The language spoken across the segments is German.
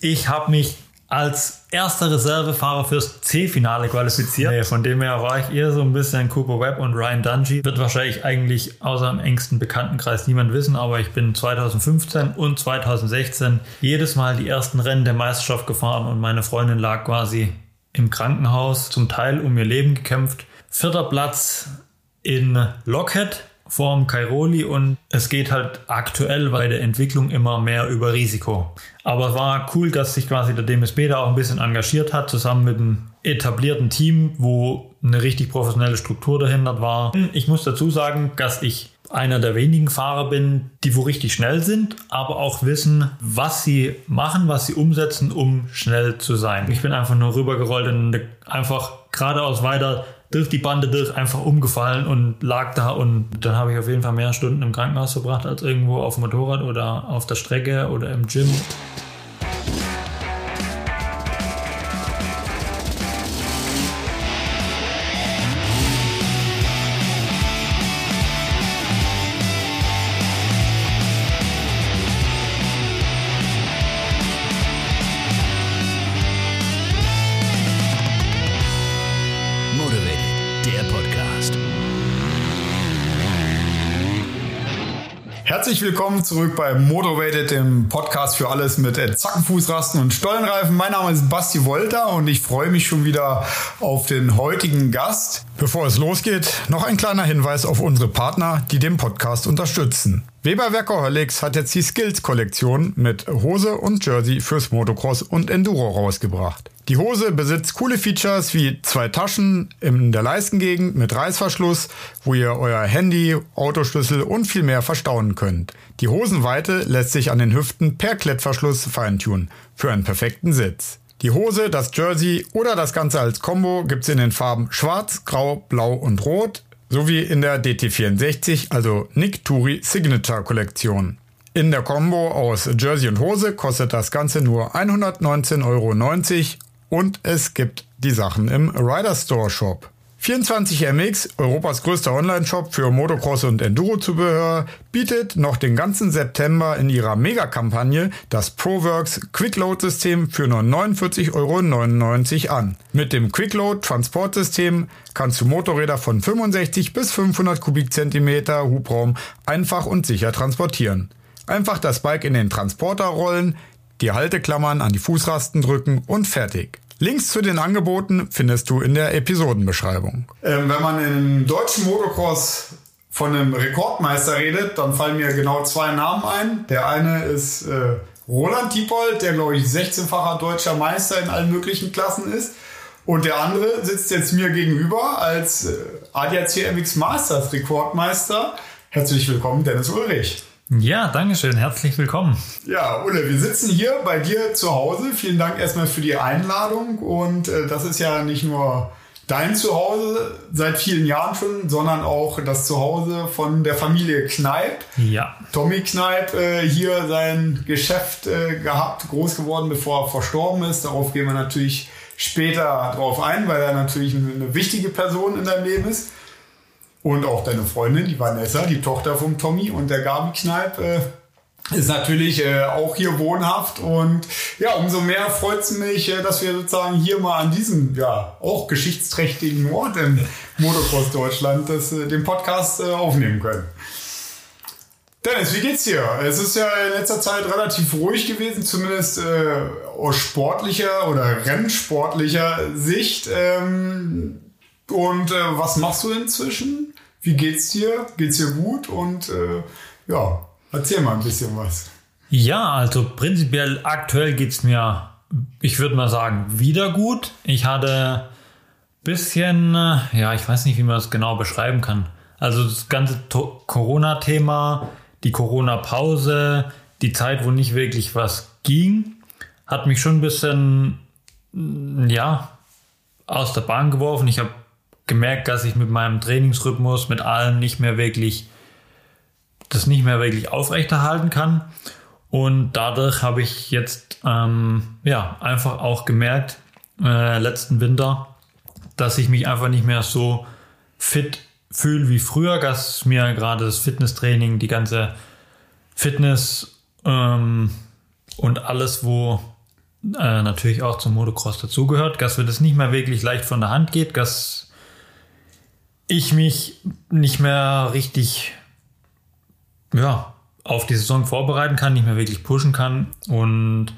Ich habe mich als erster Reservefahrer fürs C-Finale qualifiziert. Nee, von dem her war ich eher so ein bisschen Cooper Webb und Ryan Dungey. Wird wahrscheinlich eigentlich außer im engsten Bekanntenkreis niemand wissen, aber ich bin 2015 und 2016 jedes Mal die ersten Rennen der Meisterschaft gefahren und meine Freundin lag quasi im Krankenhaus, zum Teil um ihr Leben gekämpft. Vierter Platz in Lockhead vorm Kairoli und es geht halt aktuell bei der Entwicklung immer mehr über Risiko. Aber es war cool, dass sich quasi der DMSB da auch ein bisschen engagiert hat, zusammen mit einem etablierten Team, wo eine richtig professionelle Struktur dahinter war. Ich muss dazu sagen, dass ich einer der wenigen Fahrer bin, die wo richtig schnell sind, aber auch wissen, was sie machen, was sie umsetzen, um schnell zu sein. Ich bin einfach nur rübergerollt und einfach geradeaus weiter durch die Bande durch einfach umgefallen und lag da und dann habe ich auf jeden Fall mehr Stunden im Krankenhaus verbracht als irgendwo auf dem Motorrad oder auf der Strecke oder im Gym. Herzlich willkommen zurück bei Motivated, dem Podcast für alles mit Zackenfußrasten und Stollenreifen. Mein Name ist Basti Wolter und ich freue mich schon wieder auf den heutigen Gast. Bevor es losgeht, noch ein kleiner Hinweis auf unsere Partner, die den Podcast unterstützen. Weber Workaholics hat jetzt die Skills-Kollektion mit Hose und Jersey fürs Motocross und Enduro rausgebracht. Die Hose besitzt coole Features wie zwei Taschen in der Leistengegend mit Reißverschluss, wo ihr euer Handy, Autoschlüssel und viel mehr verstauen könnt. Die Hosenweite lässt sich an den Hüften per Klettverschluss feintunen für einen perfekten Sitz. Die Hose, das Jersey oder das Ganze als Combo gibt's in den Farben Schwarz, Grau, Blau und Rot sowie in der DT64, also Nick Turi Signature Kollektion. In der Combo aus Jersey und Hose kostet das Ganze nur 119,90 Euro und es gibt die Sachen im Rider Store Shop. 24MX, Europas größter Online-Shop für Motocross und Enduro-Zubehör, bietet noch den ganzen September in ihrer Mega-Kampagne das ProWorks Quickload-System für nur 49,99 Euro an. Mit dem Quickload-Transportsystem kannst du Motorräder von 65 bis 500 Kubikzentimeter Hubraum einfach und sicher transportieren. Einfach das Bike in den Transporter rollen, die Halteklammern an die Fußrasten drücken und fertig. Links zu den Angeboten findest du in der Episodenbeschreibung. Ähm, wenn man im deutschen Motocross von einem Rekordmeister redet, dann fallen mir genau zwei Namen ein. Der eine ist äh, Roland Diepold, der glaube ich 16-facher deutscher Meister in allen möglichen Klassen ist. Und der andere sitzt jetzt mir gegenüber als äh, ADAC MX Masters Rekordmeister. Herzlich willkommen, Dennis Ulrich. Ja, danke schön. Herzlich willkommen. Ja, Ulle, wir sitzen hier bei dir zu Hause. Vielen Dank erstmal für die Einladung. Und äh, das ist ja nicht nur dein Zuhause seit vielen Jahren schon, sondern auch das Zuhause von der Familie Kneip. Ja. Tommy Kneip äh, hier sein Geschäft äh, gehabt, groß geworden, bevor er verstorben ist. Darauf gehen wir natürlich später drauf ein, weil er natürlich eine, eine wichtige Person in deinem Leben ist. Und auch deine Freundin, die Vanessa, die Tochter vom Tommy und der Gabi Kneip, äh, ist natürlich äh, auch hier wohnhaft und ja, umso mehr freut es mich, äh, dass wir sozusagen hier mal an diesem ja auch geschichtsträchtigen Ort im Motocross Deutschland das, äh, den Podcast äh, aufnehmen können. Dennis, wie geht's dir? Es ist ja in letzter Zeit relativ ruhig gewesen, zumindest äh, aus sportlicher oder rennsportlicher Sicht. Ähm, und äh, was machst du inzwischen? Wie geht's dir? Geht's dir gut? Und äh, ja, erzähl mal ein bisschen was. Ja, also prinzipiell aktuell geht's mir, ich würde mal sagen, wieder gut. Ich hatte bisschen, äh, ja, ich weiß nicht, wie man das genau beschreiben kann. Also das ganze Corona-Thema, die Corona-Pause, die Zeit, wo nicht wirklich was ging, hat mich schon ein bisschen, ja, aus der Bahn geworfen. Ich habe gemerkt, dass ich mit meinem Trainingsrhythmus, mit allem nicht mehr wirklich, das nicht mehr wirklich aufrechterhalten kann. Und dadurch habe ich jetzt ähm, ja einfach auch gemerkt, äh, letzten Winter, dass ich mich einfach nicht mehr so fit fühle wie früher, dass mir gerade das Fitnesstraining, die ganze Fitness ähm, und alles, wo äh, natürlich auch zum Motocross dazugehört, dass mir das nicht mehr wirklich leicht von der Hand geht, dass ich mich nicht mehr richtig ja, auf die Saison vorbereiten kann, nicht mehr wirklich pushen kann und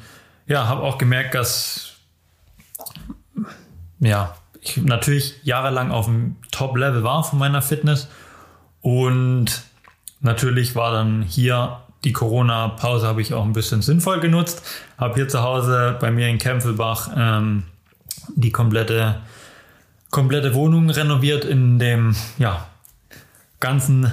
ja, habe auch gemerkt, dass ja, ich natürlich jahrelang auf dem Top-Level war von meiner Fitness und natürlich war dann hier die Corona-Pause habe ich auch ein bisschen sinnvoll genutzt. Habe hier zu Hause bei mir in Kempfelbach ähm, die komplette, komplette Wohnung renoviert in dem ja, ganzen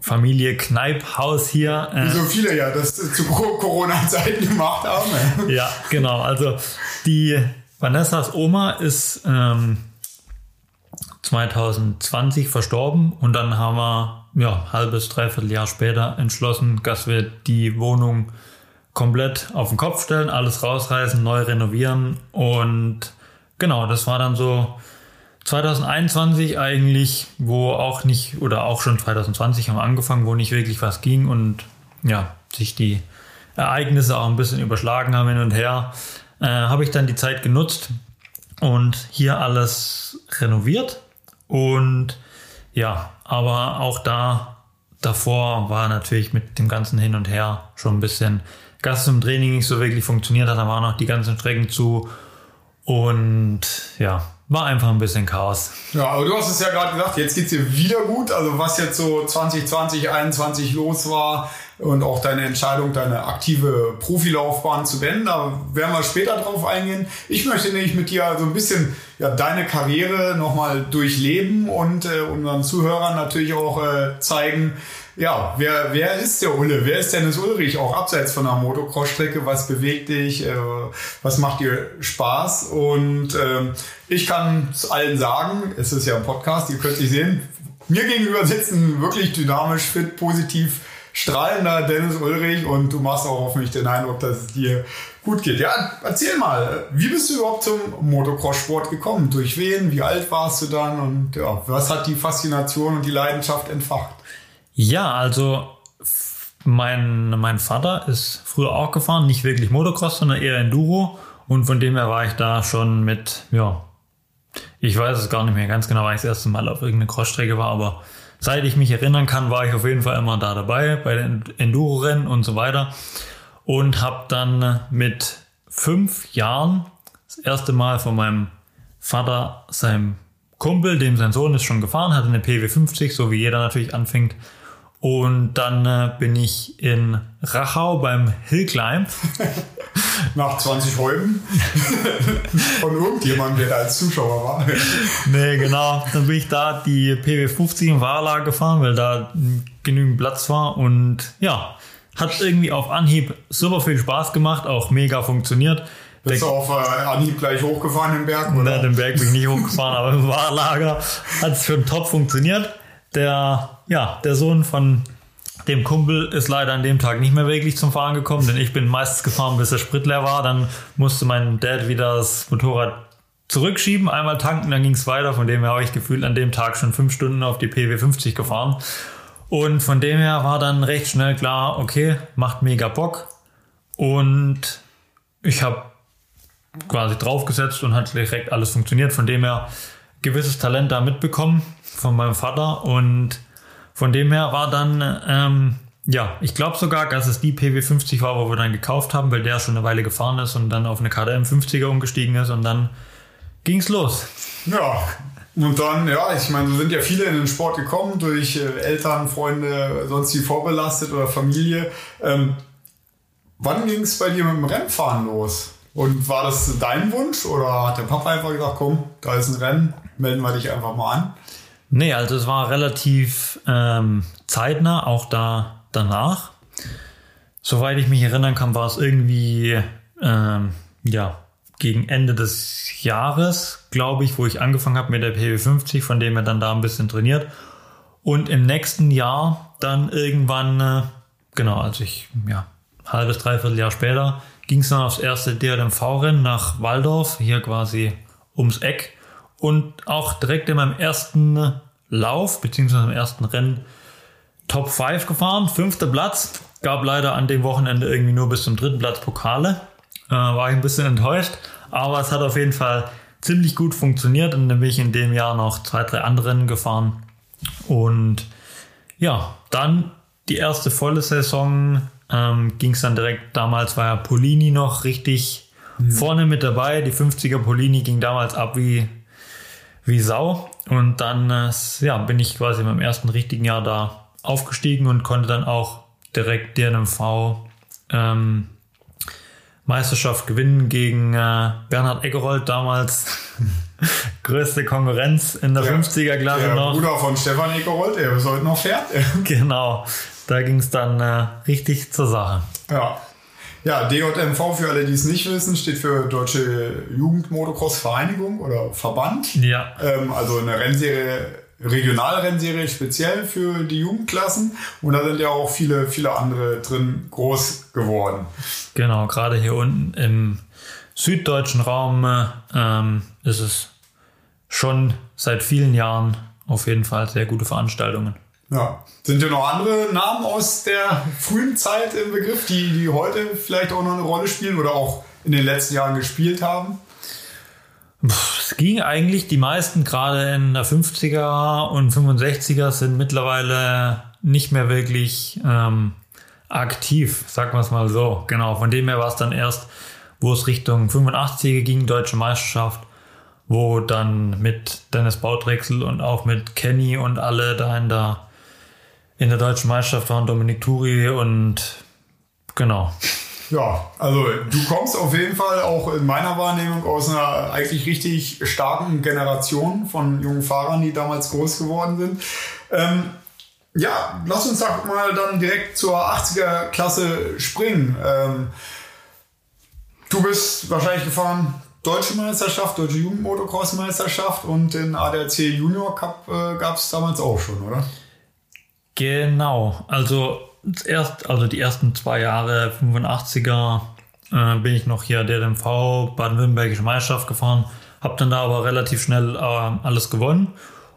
Familie Kneiphaus hier. Wie so viele ja das zu Corona-Zeiten gemacht haben. ja, genau. Also die Vanessas Oma ist ähm, 2020 verstorben und dann haben wir ja halbes dreiviertel Jahr später entschlossen, dass wir die Wohnung komplett auf den Kopf stellen, alles rausreißen, neu renovieren und genau, das war dann so 2021 eigentlich, wo auch nicht oder auch schon 2020 haben wir angefangen, wo nicht wirklich was ging und ja, sich die Ereignisse auch ein bisschen überschlagen haben hin und her äh, habe ich dann die Zeit genutzt und hier alles renoviert. Und ja, aber auch da davor war natürlich mit dem ganzen Hin und Her schon ein bisschen Gas zum Training nicht so wirklich funktioniert hat. Da waren noch die ganzen Strecken zu. Und ja, war einfach ein bisschen Chaos. Ja, aber du hast es ja gerade gesagt, jetzt geht es dir wieder gut. Also was jetzt so 2020, 2021 los war, und auch deine Entscheidung, deine aktive Profilaufbahn zu beenden. Da werden wir später drauf eingehen. Ich möchte nämlich mit dir so ein bisschen ja, deine Karriere nochmal durchleben und äh, unseren Zuhörern natürlich auch äh, zeigen, ja, wer, wer ist der Ulle? Wer ist Dennis Ulrich? Auch abseits von der Motocross-Strecke. Was bewegt dich? Äh, was macht dir Spaß? Und ähm, ich kann es allen sagen, es ist ja ein Podcast, ihr könnt sich sehen. Mir gegenüber sitzen wirklich dynamisch, fit, positiv strahlender Dennis Ulrich und du machst auch hoffentlich den Eindruck, dass es dir gut geht. Ja, erzähl mal, wie bist du überhaupt zum Motocross-Sport gekommen? Durch wen? Wie alt warst du dann? Und ja, was hat die Faszination und die Leidenschaft entfacht? Ja, also mein, mein Vater ist früher auch gefahren, nicht wirklich Motocross, sondern eher Enduro. Und von dem her war ich da schon mit, ja, ich weiß es gar nicht mehr ganz genau, weil ich das erste Mal auf irgendeine Crossstrecke war, aber seit ich mich erinnern kann, war ich auf jeden Fall immer da dabei bei den Enduro-Rennen und so weiter. Und habe dann mit fünf Jahren das erste Mal von meinem Vater, seinem Kumpel, dem sein Sohn ist schon gefahren, hatte eine PW50, so wie jeder natürlich anfängt. Und dann äh, bin ich in Rachau beim Hillclimb. Nach 20 Räumen von irgendjemandem, der da als Zuschauer war. nee, genau. Dann bin ich da die PW50 in Warla gefahren, weil da genügend Platz war. Und ja, hat irgendwie auf Anhieb super viel Spaß gemacht, auch mega funktioniert. Bist du auf äh, Anhieb gleich hochgefahren im Berg? Oder? Nein, den Berg bin ich nicht hochgefahren, aber im Warlager hat es schon top funktioniert. Der, ja, der Sohn von dem Kumpel ist leider an dem Tag nicht mehr wirklich zum Fahren gekommen, denn ich bin meistens gefahren, bis der Sprit leer war. Dann musste mein Dad wieder das Motorrad zurückschieben, einmal tanken, dann ging es weiter. Von dem her habe ich gefühlt an dem Tag schon fünf Stunden auf die PW50 gefahren. Und von dem her war dann recht schnell klar, okay, macht mega Bock. Und ich habe quasi draufgesetzt und hat direkt alles funktioniert. Von dem her gewisses Talent da mitbekommen von meinem Vater und von dem her war dann, ähm, ja, ich glaube sogar, dass es die PW50 war, wo wir dann gekauft haben, weil der schon eine Weile gefahren ist und dann auf eine KDM 50er umgestiegen ist und dann ging es los. Ja, und dann, ja, ich meine, so sind ja viele in den Sport gekommen durch äh, Eltern, Freunde, sonst die vorbelastet oder Familie. Ähm, wann ging es bei dir mit dem Rennfahren los? Und war das dein Wunsch oder hat der Papa einfach gesagt, komm, da ist ein Rennen, melden wir dich einfach mal an? Nee, also es war relativ ähm, zeitnah, auch da danach. Soweit ich mich erinnern kann, war es irgendwie ähm, ja, gegen Ende des Jahres, glaube ich, wo ich angefangen habe mit der PW50, von dem er dann da ein bisschen trainiert. Und im nächsten Jahr dann irgendwann, äh, genau, also ich, ja, halbes, dreiviertel Jahr später, ging es dann aufs erste DRMV-Rennen nach Waldorf, hier quasi ums Eck. Und auch direkt in meinem ersten Lauf, beziehungsweise im ersten Rennen, Top 5 gefahren, fünfter Platz. Gab leider an dem Wochenende irgendwie nur bis zum dritten Platz Pokale. äh, war ich ein bisschen enttäuscht. Aber es hat auf jeden Fall ziemlich gut funktioniert und dann bin ich in dem Jahr noch zwei, drei andere Rennen gefahren. Und ja, dann die erste volle Saison ähm, ging es dann direkt, damals war ja Polini noch richtig mhm. vorne mit dabei. Die 50er Polini ging damals ab wie, wie Sau. Und dann äh, ja, bin ich quasi in meinem ersten richtigen Jahr da aufgestiegen und konnte dann auch direkt DNMV ähm, Meisterschaft gewinnen gegen äh, Bernhard Eggerold, damals größte Konkurrenz in der, der 50er-Klasse noch. Der Bruder von Stefan Eggerold, der bis heute noch fährt. genau, da ging es dann äh, richtig zur Sache. Ja. Ja, DJMV, für alle, die es nicht wissen, steht für Deutsche Jugendmotocross-Vereinigung oder Verband. Ja. Ähm, also eine Rennserie, Regionalrennserie speziell für die Jugendklassen. Und da sind ja auch viele, viele andere drin groß geworden. Genau, gerade hier unten im süddeutschen Raum ähm, ist es schon seit vielen Jahren auf jeden Fall sehr gute Veranstaltungen. Ja. Sind ja noch andere Namen aus der frühen Zeit im Begriff, die, die heute vielleicht auch noch eine Rolle spielen oder auch in den letzten Jahren gespielt haben? Es ging eigentlich, die meisten gerade in der 50er und 65er sind mittlerweile nicht mehr wirklich ähm, aktiv, sagen wir es mal so. Genau, von dem her war es dann erst, wo es Richtung 85er ging, Deutsche Meisterschaft, wo dann mit Dennis Bauträchsel und auch mit Kenny und alle da in der deutschen Meisterschaft waren Dominik Turi und genau. Ja, also du kommst auf jeden Fall auch in meiner Wahrnehmung aus einer eigentlich richtig starken Generation von jungen Fahrern, die damals groß geworden sind. Ähm, ja, lass uns doch mal dann direkt zur 80er Klasse springen. Ähm, du bist wahrscheinlich gefahren Deutsche Meisterschaft, Deutsche Jugendmotocross-Meisterschaft und den ADAC Junior Cup äh, gab es damals auch schon, oder? Genau, also erst, also die ersten zwei Jahre 85er äh, bin ich noch hier DMV Baden-Württembergische Meisterschaft gefahren, habe dann da aber relativ schnell äh, alles gewonnen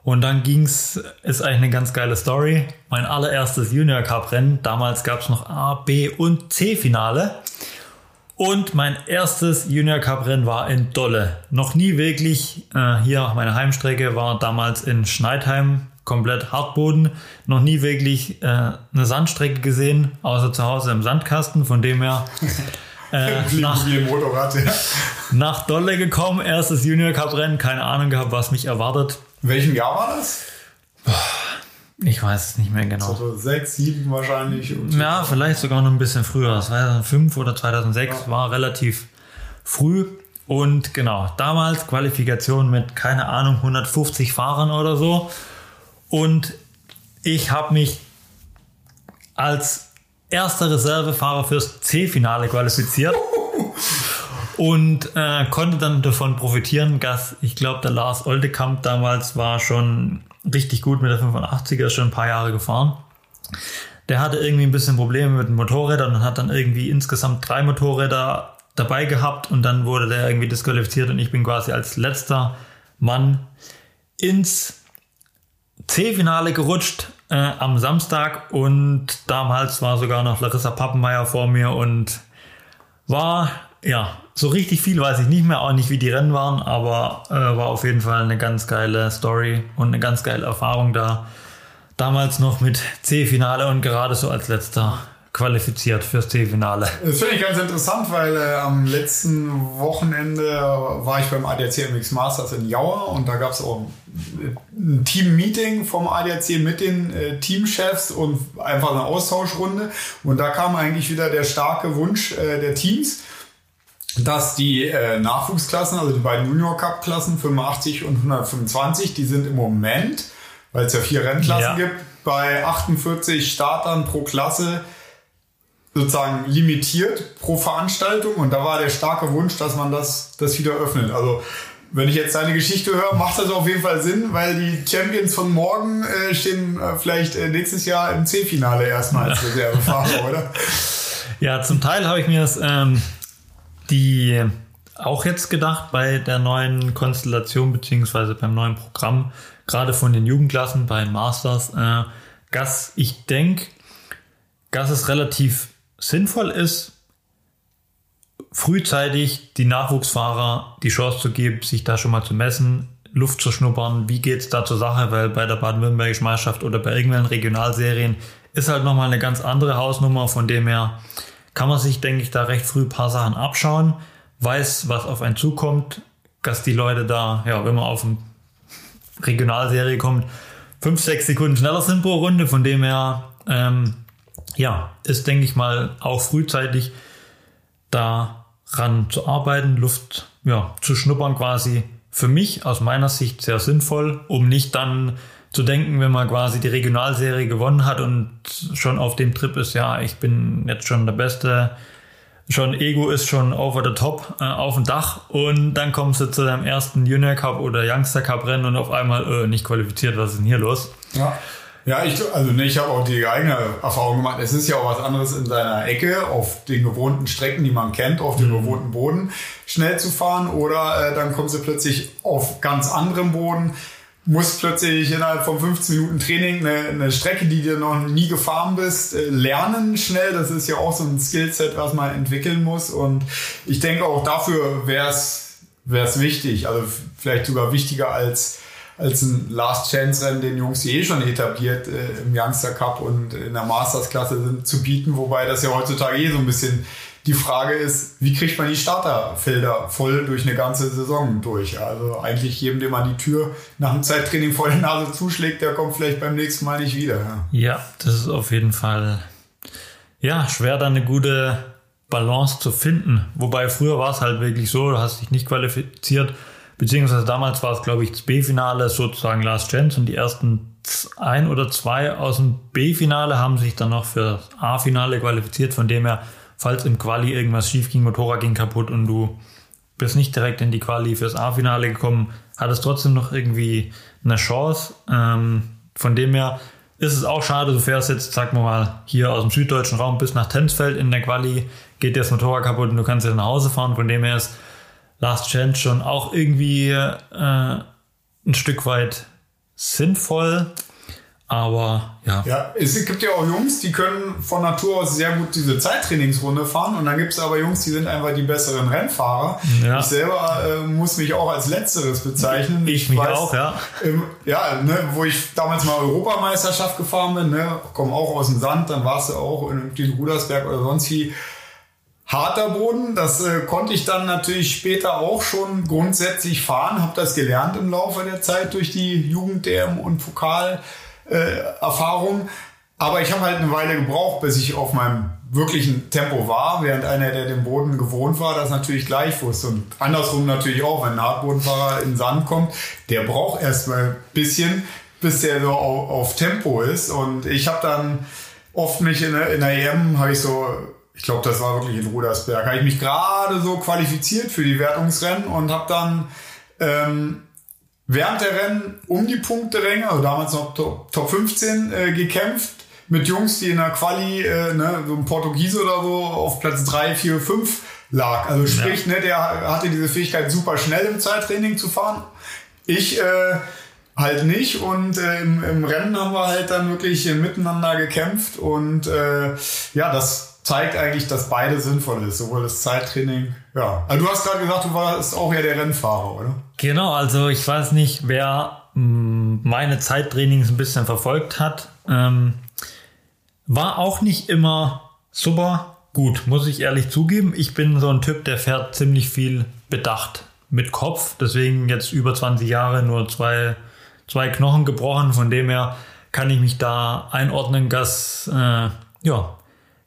und dann ging's, ist eigentlich eine ganz geile Story. Mein allererstes Junior Cup Rennen, damals gab es noch A, B und C Finale. Und mein erstes Junior Cup Rennen war in Dolle. Noch nie wirklich, äh, hier meine Heimstrecke war damals in Schneidheim komplett Hartboden. Noch nie wirklich äh, eine Sandstrecke gesehen, außer zu Hause im Sandkasten. Von dem her äh, nach, Motorrad, ja. nach Dolle gekommen, erstes Junior Cup Rennen, keine Ahnung gehabt, was mich erwartet. Welchem Jahr war das? Ich weiß es nicht mehr genau. So sechs, sieben wahrscheinlich. Ja, vielleicht sogar noch ein bisschen früher. 2005 oder 2006 ja. war relativ früh. Und genau, damals Qualifikation mit, keine Ahnung, 150 Fahrern oder so. Und ich habe mich als erster Reservefahrer fürs C-Finale qualifiziert und äh, konnte dann davon profitieren, dass ich glaube, der Lars Oldekamp damals war schon richtig gut mit der 85er, ist schon ein paar Jahre gefahren. Der hatte irgendwie ein bisschen Probleme mit den Motorrädern und hat dann irgendwie insgesamt drei Motorräder dabei gehabt und dann wurde der irgendwie disqualifiziert und ich bin quasi als letzter Mann ins C-Finale gerutscht äh, am Samstag und damals war sogar noch Larissa Pappenmeier vor mir und war, ja, so richtig viel weiß ich nicht mehr, auch nicht wie die Rennen waren, aber äh, war auf jeden Fall eine ganz geile Story und eine ganz geile Erfahrung da. Damals noch mit C-Finale und gerade so als letzter qualifiziert fürs C-Finale. Das finde ich ganz interessant, weil äh, am letzten Wochenende war ich beim ADAC MX Masters in Jauer und da gab es auch ein Team-Meeting vom ADAC mit den äh, Teamchefs und einfach eine Austauschrunde. Und da kam eigentlich wieder der starke Wunsch äh, der Teams, dass die äh, Nachwuchsklassen, also die beiden Junior Cup Klassen 85 und 125, die sind im Moment, weil es ja vier Rennklassen ja. gibt, bei 48 Startern pro Klasse sozusagen limitiert pro Veranstaltung und da war der starke Wunsch, dass man das, das wieder öffnet. Also wenn ich jetzt deine Geschichte höre, macht das auf jeden Fall Sinn, weil die Champions von morgen äh, stehen äh, vielleicht äh, nächstes Jahr im C-Finale erstmal als Reservefahrer, oder? Ja, zum Teil habe ich mir das ähm, die auch jetzt gedacht bei der neuen Konstellation beziehungsweise beim neuen Programm, gerade von den Jugendklassen bei Masters, äh, dass ich denke, dass es relativ sinnvoll ist, frühzeitig die Nachwuchsfahrer die Chance zu geben, sich da schon mal zu messen, Luft zu schnuppern, wie geht's da zur Sache, weil bei der baden-württembergischen Meisterschaft oder bei irgendwelchen Regionalserien ist halt nochmal eine ganz andere Hausnummer, von dem her kann man sich, denke ich, da recht früh ein paar Sachen abschauen, weiß, was auf einen zukommt, dass die Leute da, ja, wenn man auf eine Regionalserie kommt, fünf, sechs Sekunden schneller sind pro Runde, von dem her, ähm, ja, ist, denke ich mal, auch frühzeitig daran zu arbeiten, Luft ja, zu schnuppern quasi. Für mich aus meiner Sicht sehr sinnvoll, um nicht dann zu denken, wenn man quasi die Regionalserie gewonnen hat und schon auf dem Trip ist, ja, ich bin jetzt schon der Beste, schon Ego ist schon over the top äh, auf dem Dach und dann kommst du zu deinem ersten Junior Cup oder Youngster Cup Rennen und auf einmal äh, nicht qualifiziert, was ist denn hier los? Ja. Ja, ich, also ne, ich habe auch die eigene Erfahrung gemacht. Es ist ja auch was anderes in seiner Ecke, auf den gewohnten Strecken, die man kennt, auf dem mhm. gewohnten Boden schnell zu fahren. Oder äh, dann kommst du plötzlich auf ganz anderem Boden, musst plötzlich innerhalb von 15 Minuten Training eine, eine Strecke, die dir noch nie gefahren bist, äh, lernen schnell. Das ist ja auch so ein Skillset, was man entwickeln muss. Und ich denke auch dafür wäre es wichtig, also vielleicht sogar wichtiger als als ein Last-Chance-Rennen den Jungs, die eh schon etabliert äh, im Youngster Cup und in der Masters-Klasse sind, zu bieten. Wobei das ja heutzutage eh so ein bisschen die Frage ist, wie kriegt man die Starterfelder voll durch eine ganze Saison durch? Also eigentlich jedem, dem man die Tür nach dem Zeittraining vor der Nase zuschlägt, der kommt vielleicht beim nächsten Mal nicht wieder. Ja, ja das ist auf jeden Fall ja, schwer, da eine gute Balance zu finden. Wobei früher war es halt wirklich so, du hast dich nicht qualifiziert Beziehungsweise damals war es, glaube ich, das B-Finale sozusagen Last Chance und die ersten ein oder zwei aus dem B-Finale haben sich dann noch für das A-Finale qualifiziert, von dem her, falls im Quali irgendwas schief ging, Motorrad ging kaputt und du bist nicht direkt in die Quali fürs A-Finale gekommen, hat es trotzdem noch irgendwie eine Chance. Ähm, von dem her ist es auch schade, du fährst jetzt, sag mal, hier aus dem süddeutschen Raum bis nach Tensfeld in der Quali, geht dir das Motorrad kaputt und du kannst jetzt nach Hause fahren. Von dem her ist Last Chance schon auch irgendwie äh, ein Stück weit sinnvoll. Aber ja. Ja, es gibt ja auch Jungs, die können von Natur aus sehr gut diese Zeittrainingsrunde fahren. Und dann gibt es aber Jungs, die sind einfach die besseren Rennfahrer. Ja. Ich selber äh, muss mich auch als Letzteres bezeichnen. Ich, ich mich weiß, auch, ja. Im, ja, ne, wo ich damals mal Europameisterschaft gefahren bin, ne, komme auch aus dem Sand, dann warst du auch in, in Rudersberg oder sonst wie harter Boden. Das äh, konnte ich dann natürlich später auch schon grundsätzlich fahren, habe das gelernt im Laufe der Zeit durch die Jugend-DM und Pokal-Erfahrung. Äh, Aber ich habe halt eine Weile gebraucht, bis ich auf meinem wirklichen Tempo war, während einer, der den Boden gewohnt war, das natürlich gleich wusste. Und andersrum natürlich auch, wenn ein Hartbodenfahrer in den Sand kommt, der braucht erstmal ein bisschen, bis der so auf, Tempo ist. Und ich habe dann oft mich in der, in der EM, habe ich so ich glaube, das war wirklich in Rudersberg, habe ich mich gerade so qualifiziert für die Wertungsrennen und habe dann ähm, während der Rennen um die Punkteränge, also damals noch Top, Top 15, äh, gekämpft mit Jungs, die in der Quali, äh, ne, so ein Portugiese oder so, auf Platz 3, 4, 5 lag. Also sprich, ja. ne, der hatte diese Fähigkeit, super schnell im Zeittraining zu fahren. Ich äh, halt nicht und äh, im, im Rennen haben wir halt dann wirklich äh, miteinander gekämpft und äh, ja, das zeigt eigentlich, dass beide sinnvoll ist, sowohl das Zeittraining. Ja, also du hast gerade gesagt, du warst auch ja der Rennfahrer, oder? Genau, also ich weiß nicht, wer mm, meine Zeittrainings ein bisschen verfolgt hat. Ähm, war auch nicht immer super gut, muss ich ehrlich zugeben. Ich bin so ein Typ, der fährt ziemlich viel bedacht mit Kopf. Deswegen jetzt über 20 Jahre nur zwei, zwei Knochen gebrochen. Von dem her kann ich mich da einordnen, dass äh, ja,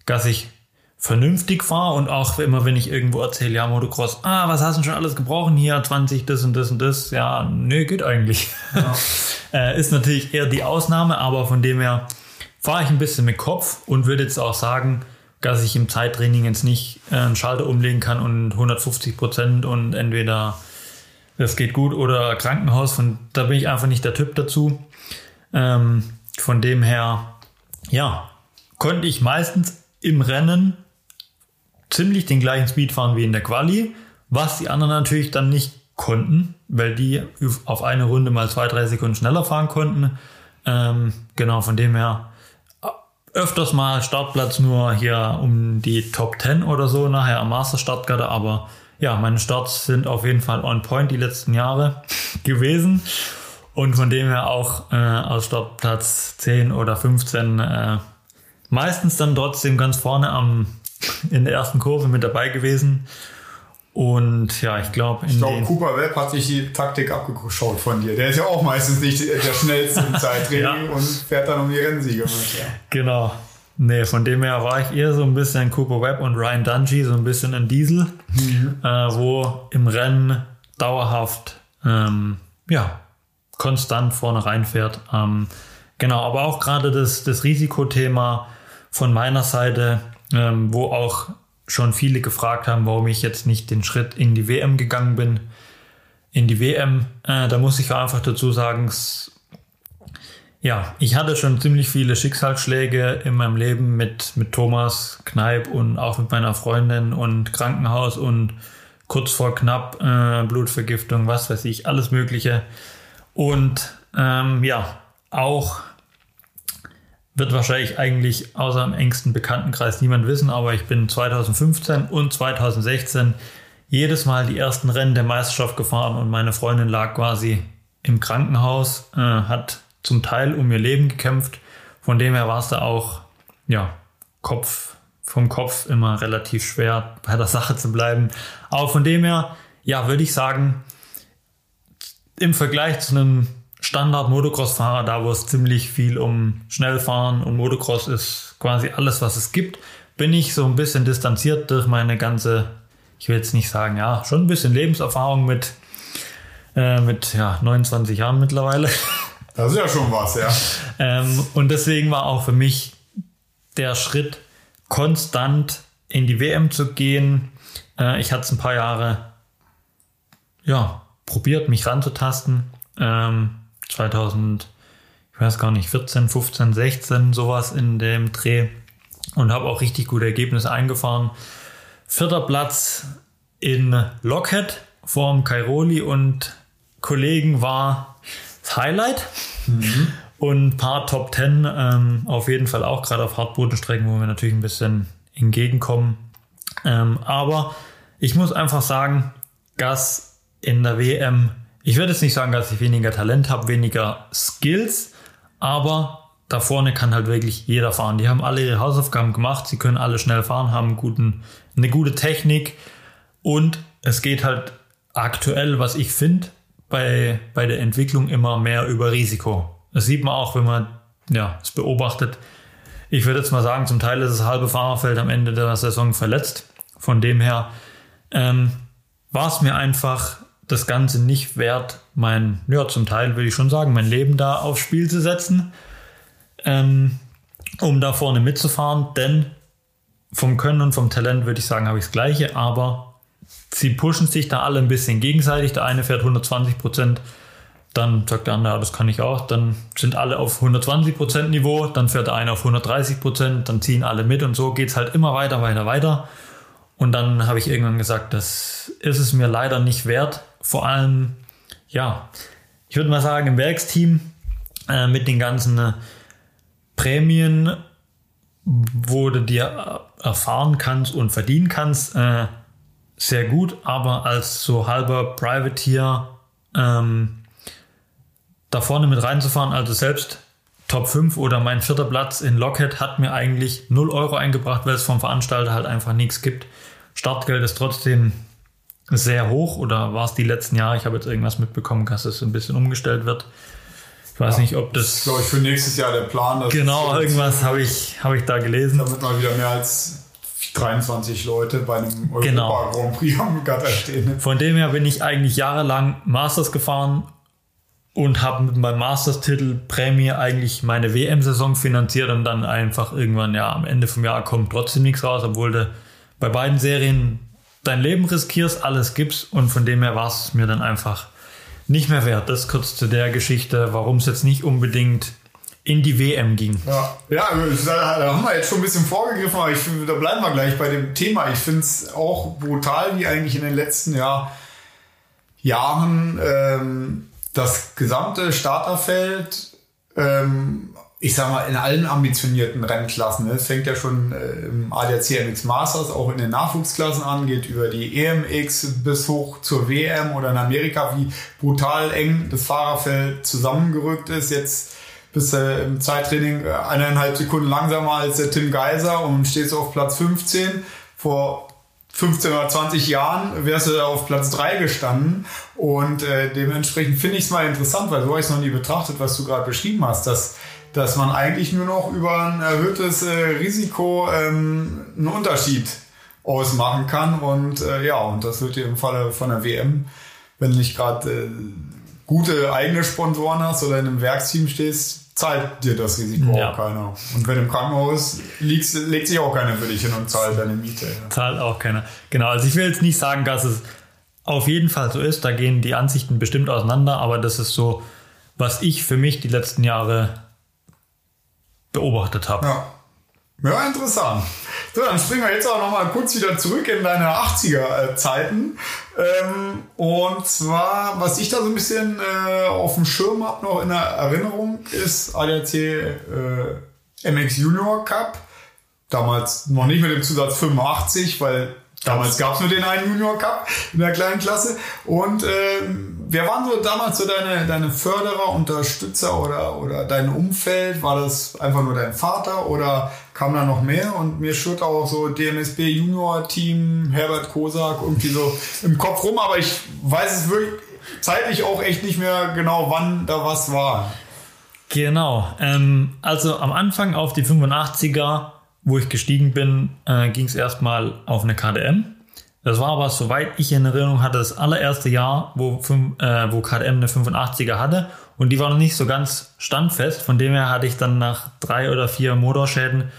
dass ich vernünftig fahre und auch immer, wenn ich irgendwo erzähle, ja, Motocross, ah, was hast du schon alles gebrochen hier, 20, das und das und das, ja, nö, geht eigentlich. Ja. äh, ist natürlich eher die Ausnahme, aber von dem her fahre ich ein bisschen mit Kopf und würde jetzt auch sagen, dass ich im Zeittraining jetzt nicht äh, einen Schalter umlegen kann und 150 Prozent und entweder es geht gut oder Krankenhaus, von, da bin ich einfach nicht der Typ dazu. Ähm, von dem her, ja, konnte ich meistens im Rennen ziemlich den gleichen Speed fahren wie in der Quali, was die anderen natürlich dann nicht konnten, weil die auf eine Runde mal zwei, drei Sekunden schneller fahren konnten. Ähm, genau, von dem her öfters mal Startplatz nur hier um die Top 10 oder so nachher am Master Startgarde, aber ja, meine Starts sind auf jeden Fall on point die letzten Jahre gewesen und von dem her auch äh, aus Startplatz 10 oder 15 äh, meistens dann trotzdem ganz vorne am in der ersten Kurve mit dabei gewesen. Und ja, ich glaube, ich glaube, Cooper Webb hat sich die Taktik abgeschaut von dir. Der ist ja auch meistens nicht der schnellste im Zeittraining ja. und fährt dann um die Rennsiege mit. Ja. Genau. Nee, von dem her war ich eher so ein bisschen Cooper Webb und Ryan Dungey, so ein bisschen ein Diesel, mhm. äh, wo im Rennen dauerhaft, ähm, ja, konstant vorne reinfährt. Ähm, genau, aber auch gerade das, das Risikothema von meiner Seite, ähm, wo auch schon viele gefragt haben, warum ich jetzt nicht den Schritt in die WM gegangen bin. In die WM, äh, da muss ich einfach dazu sagen, ja, ich hatte schon ziemlich viele Schicksalsschläge in meinem Leben mit, mit Thomas Kneip und auch mit meiner Freundin und Krankenhaus und kurz vor knapp äh, Blutvergiftung, was weiß ich, alles Mögliche. Und ähm, ja, auch wird wahrscheinlich eigentlich außer im engsten Bekanntenkreis niemand wissen, aber ich bin 2015 und 2016 jedes Mal die ersten Rennen der Meisterschaft gefahren und meine Freundin lag quasi im Krankenhaus, äh, hat zum Teil um ihr Leben gekämpft. Von dem her war es da auch, ja, Kopf, vom Kopf immer relativ schwer bei der Sache zu bleiben. Aber von dem her, ja, würde ich sagen, im Vergleich zu einem Standard-Motocross-Fahrer, da wo es ziemlich viel um Schnellfahren und Motocross ist, quasi alles, was es gibt, bin ich so ein bisschen distanziert durch meine ganze, ich will jetzt nicht sagen, ja, schon ein bisschen Lebenserfahrung mit, äh, mit ja, 29 Jahren mittlerweile. Das ist ja schon was, ja. ähm, und deswegen war auch für mich der Schritt, konstant in die WM zu gehen. Äh, ich hatte es ein paar Jahre, ja, probiert, mich ranzutasten. Ähm, 2000, ich weiß gar nicht, 14, 15, 16, sowas in dem Dreh und habe auch richtig gute Ergebnisse eingefahren. Vierter Platz in Lockhead vorm Kairoli und Kollegen war das Highlight. Mhm. Und ein paar Top 10 ähm, auf jeden Fall auch, gerade auf Hartbodenstrecken, wo wir natürlich ein bisschen entgegenkommen. Ähm, aber ich muss einfach sagen, Gas in der WM ich würde jetzt nicht sagen, dass ich weniger Talent habe, weniger Skills, aber da vorne kann halt wirklich jeder fahren. Die haben alle ihre Hausaufgaben gemacht, sie können alle schnell fahren, haben guten, eine gute Technik und es geht halt aktuell, was ich finde, bei, bei der Entwicklung immer mehr über Risiko. Das sieht man auch, wenn man ja, es beobachtet. Ich würde jetzt mal sagen, zum Teil ist das halbe Fahrerfeld am Ende der Saison verletzt. Von dem her ähm, war es mir einfach das Ganze nicht wert, mein, ja, zum Teil würde ich schon sagen, mein Leben da aufs Spiel zu setzen, ähm, um da vorne mitzufahren, denn vom Können und vom Talent würde ich sagen, habe ich das Gleiche, aber sie pushen sich da alle ein bisschen gegenseitig. Der eine fährt 120 Prozent, dann sagt der andere, ja, das kann ich auch. Dann sind alle auf 120 Prozent Niveau, dann fährt der eine auf 130 Prozent, dann ziehen alle mit und so geht es halt immer weiter, weiter, weiter. Und dann habe ich irgendwann gesagt, das ist es mir leider nicht wert, vor allem, ja, ich würde mal sagen, im Werksteam äh, mit den ganzen äh, Prämien, wo du dir erfahren kannst und verdienen kannst, äh, sehr gut, aber als so halber Privateer ähm, da vorne mit reinzufahren, also selbst Top 5 oder mein vierter Platz in Lockhead hat mir eigentlich 0 Euro eingebracht, weil es vom Veranstalter halt einfach nichts gibt. Startgeld ist trotzdem sehr hoch oder war es die letzten Jahre? Ich habe jetzt irgendwas mitbekommen, dass es ein bisschen umgestellt wird. Ich weiß ja, nicht, ob das. glaube ich, für nächstes Jahr der Plan. Genau, irgendwas habe ich, hab ich da gelesen. Damit mal wieder mehr als 23 Leute bei einem Europa genau. Grand Prix am Gatter stehen. Von dem her bin ich eigentlich jahrelang Masters gefahren und habe mit meinem Masters-Titel Prämie eigentlich meine WM-Saison finanziert und dann einfach irgendwann, ja, am Ende vom Jahr kommt trotzdem nichts raus, obwohl du bei beiden Serien dein Leben riskierst, alles gibst und von dem her war es mir dann einfach nicht mehr wert. Das kurz zu der Geschichte, warum es jetzt nicht unbedingt in die WM ging. Ja, ja da haben wir jetzt schon ein bisschen vorgegriffen, aber ich da bleiben wir gleich bei dem Thema. Ich finde es auch brutal, wie eigentlich in den letzten Jahr, Jahren ähm, das gesamte Starterfeld ähm, ich sag mal, in allen ambitionierten Rennklassen. Es fängt ja schon äh, im ADAC MX Masters auch in den Nachwuchsklassen an, geht über die EMX bis hoch zur WM oder in Amerika, wie brutal eng das Fahrerfeld zusammengerückt ist. Jetzt bist du im Zeittraining äh, eineinhalb Sekunden langsamer als der Tim Geiser und stehst auf Platz 15. Vor 15 oder 20 Jahren wärst du da auf Platz 3 gestanden. Und äh, dementsprechend finde ich es mal interessant, weil so habe ich es noch nie betrachtet, was du gerade beschrieben hast, dass dass man eigentlich nur noch über ein erhöhtes äh, Risiko ähm, einen Unterschied ausmachen kann. Und äh, ja, und das wird dir im Falle von der WM, wenn du nicht gerade äh, gute eigene Sponsoren hast oder in einem Werksteam stehst, zahlt dir das Risiko ja. auch keiner. Und wenn du im Krankenhaus liegst, legt sich auch keiner für dich hin und zahlt deine Miete. Ja. Zahlt auch keiner. Genau, also ich will jetzt nicht sagen, dass es auf jeden Fall so ist. Da gehen die Ansichten bestimmt auseinander, aber das ist so, was ich für mich die letzten Jahre beobachtet habe. Ja. Ja, interessant. So, dann springen wir jetzt auch noch mal kurz wieder zurück in deine 80er-Zeiten. Ähm, und zwar, was ich da so ein bisschen äh, auf dem Schirm habe, noch in der Erinnerung, ist ADAC äh, MX Junior Cup. Damals noch nicht mit dem Zusatz 85, weil Damals gab es nur den einen Junior Cup in der kleinen Klasse. Und äh, wer waren so damals so deine, deine Förderer, Unterstützer oder, oder dein Umfeld? War das einfach nur dein Vater oder kam da noch mehr? Und mir schwirrt auch so DMSB Junior Team, Herbert Kosak irgendwie so im Kopf rum, aber ich weiß es wirklich zeitlich auch echt nicht mehr genau, wann da was war. Genau. Ähm, also am Anfang auf die 85er wo ich gestiegen bin, äh, ging es erstmal auf eine KDM. Das war aber, soweit ich in Erinnerung hatte, das allererste Jahr, wo, äh, wo KDM eine 85er hatte. Und die war noch nicht so ganz standfest. Von dem her hatte ich dann nach drei oder vier Motorschäden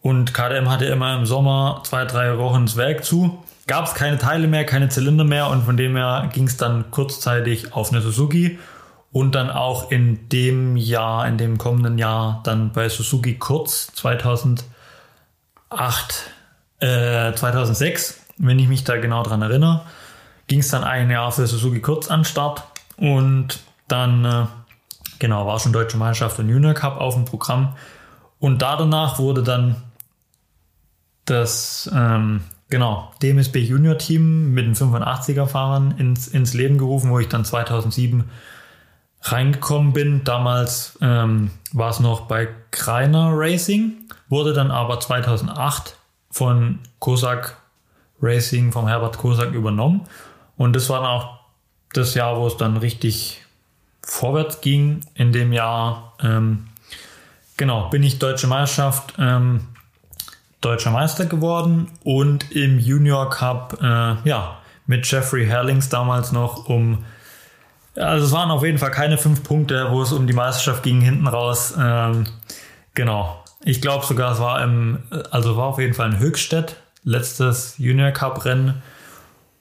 und KDM hatte immer im Sommer zwei, drei Wochen das Werk zu. Gab es keine Teile mehr, keine Zylinder mehr und von dem her ging es dann kurzzeitig auf eine Suzuki und dann auch in dem Jahr, in dem kommenden Jahr, dann bei Suzuki kurz 2000 2008, äh, 2006, wenn ich mich da genau dran erinnere, ging es dann ein Jahr für Suzuki kurz an Start und dann, äh, genau, war schon Deutsche Meisterschaft und Junior Cup auf dem Programm. Und da danach wurde dann das, ähm, genau, DMSB Junior Team mit den 85er Fahrern ins, ins Leben gerufen, wo ich dann 2007 reingekommen bin. Damals ähm, war es noch bei Kreiner Racing wurde dann aber 2008 von Kosak Racing, vom Herbert Kosak übernommen. Und das war dann auch das Jahr, wo es dann richtig vorwärts ging. In dem Jahr, ähm, genau, bin ich Deutsche Meisterschaft, ähm, Deutscher Meister geworden und im Junior Cup, äh, ja, mit Jeffrey Herlings damals noch um, also es waren auf jeden Fall keine fünf Punkte, wo es um die Meisterschaft ging, hinten raus. Ähm, genau, ich glaube sogar, es war im, also war auf jeden Fall in Höchstädt, letztes Junior Cup Rennen.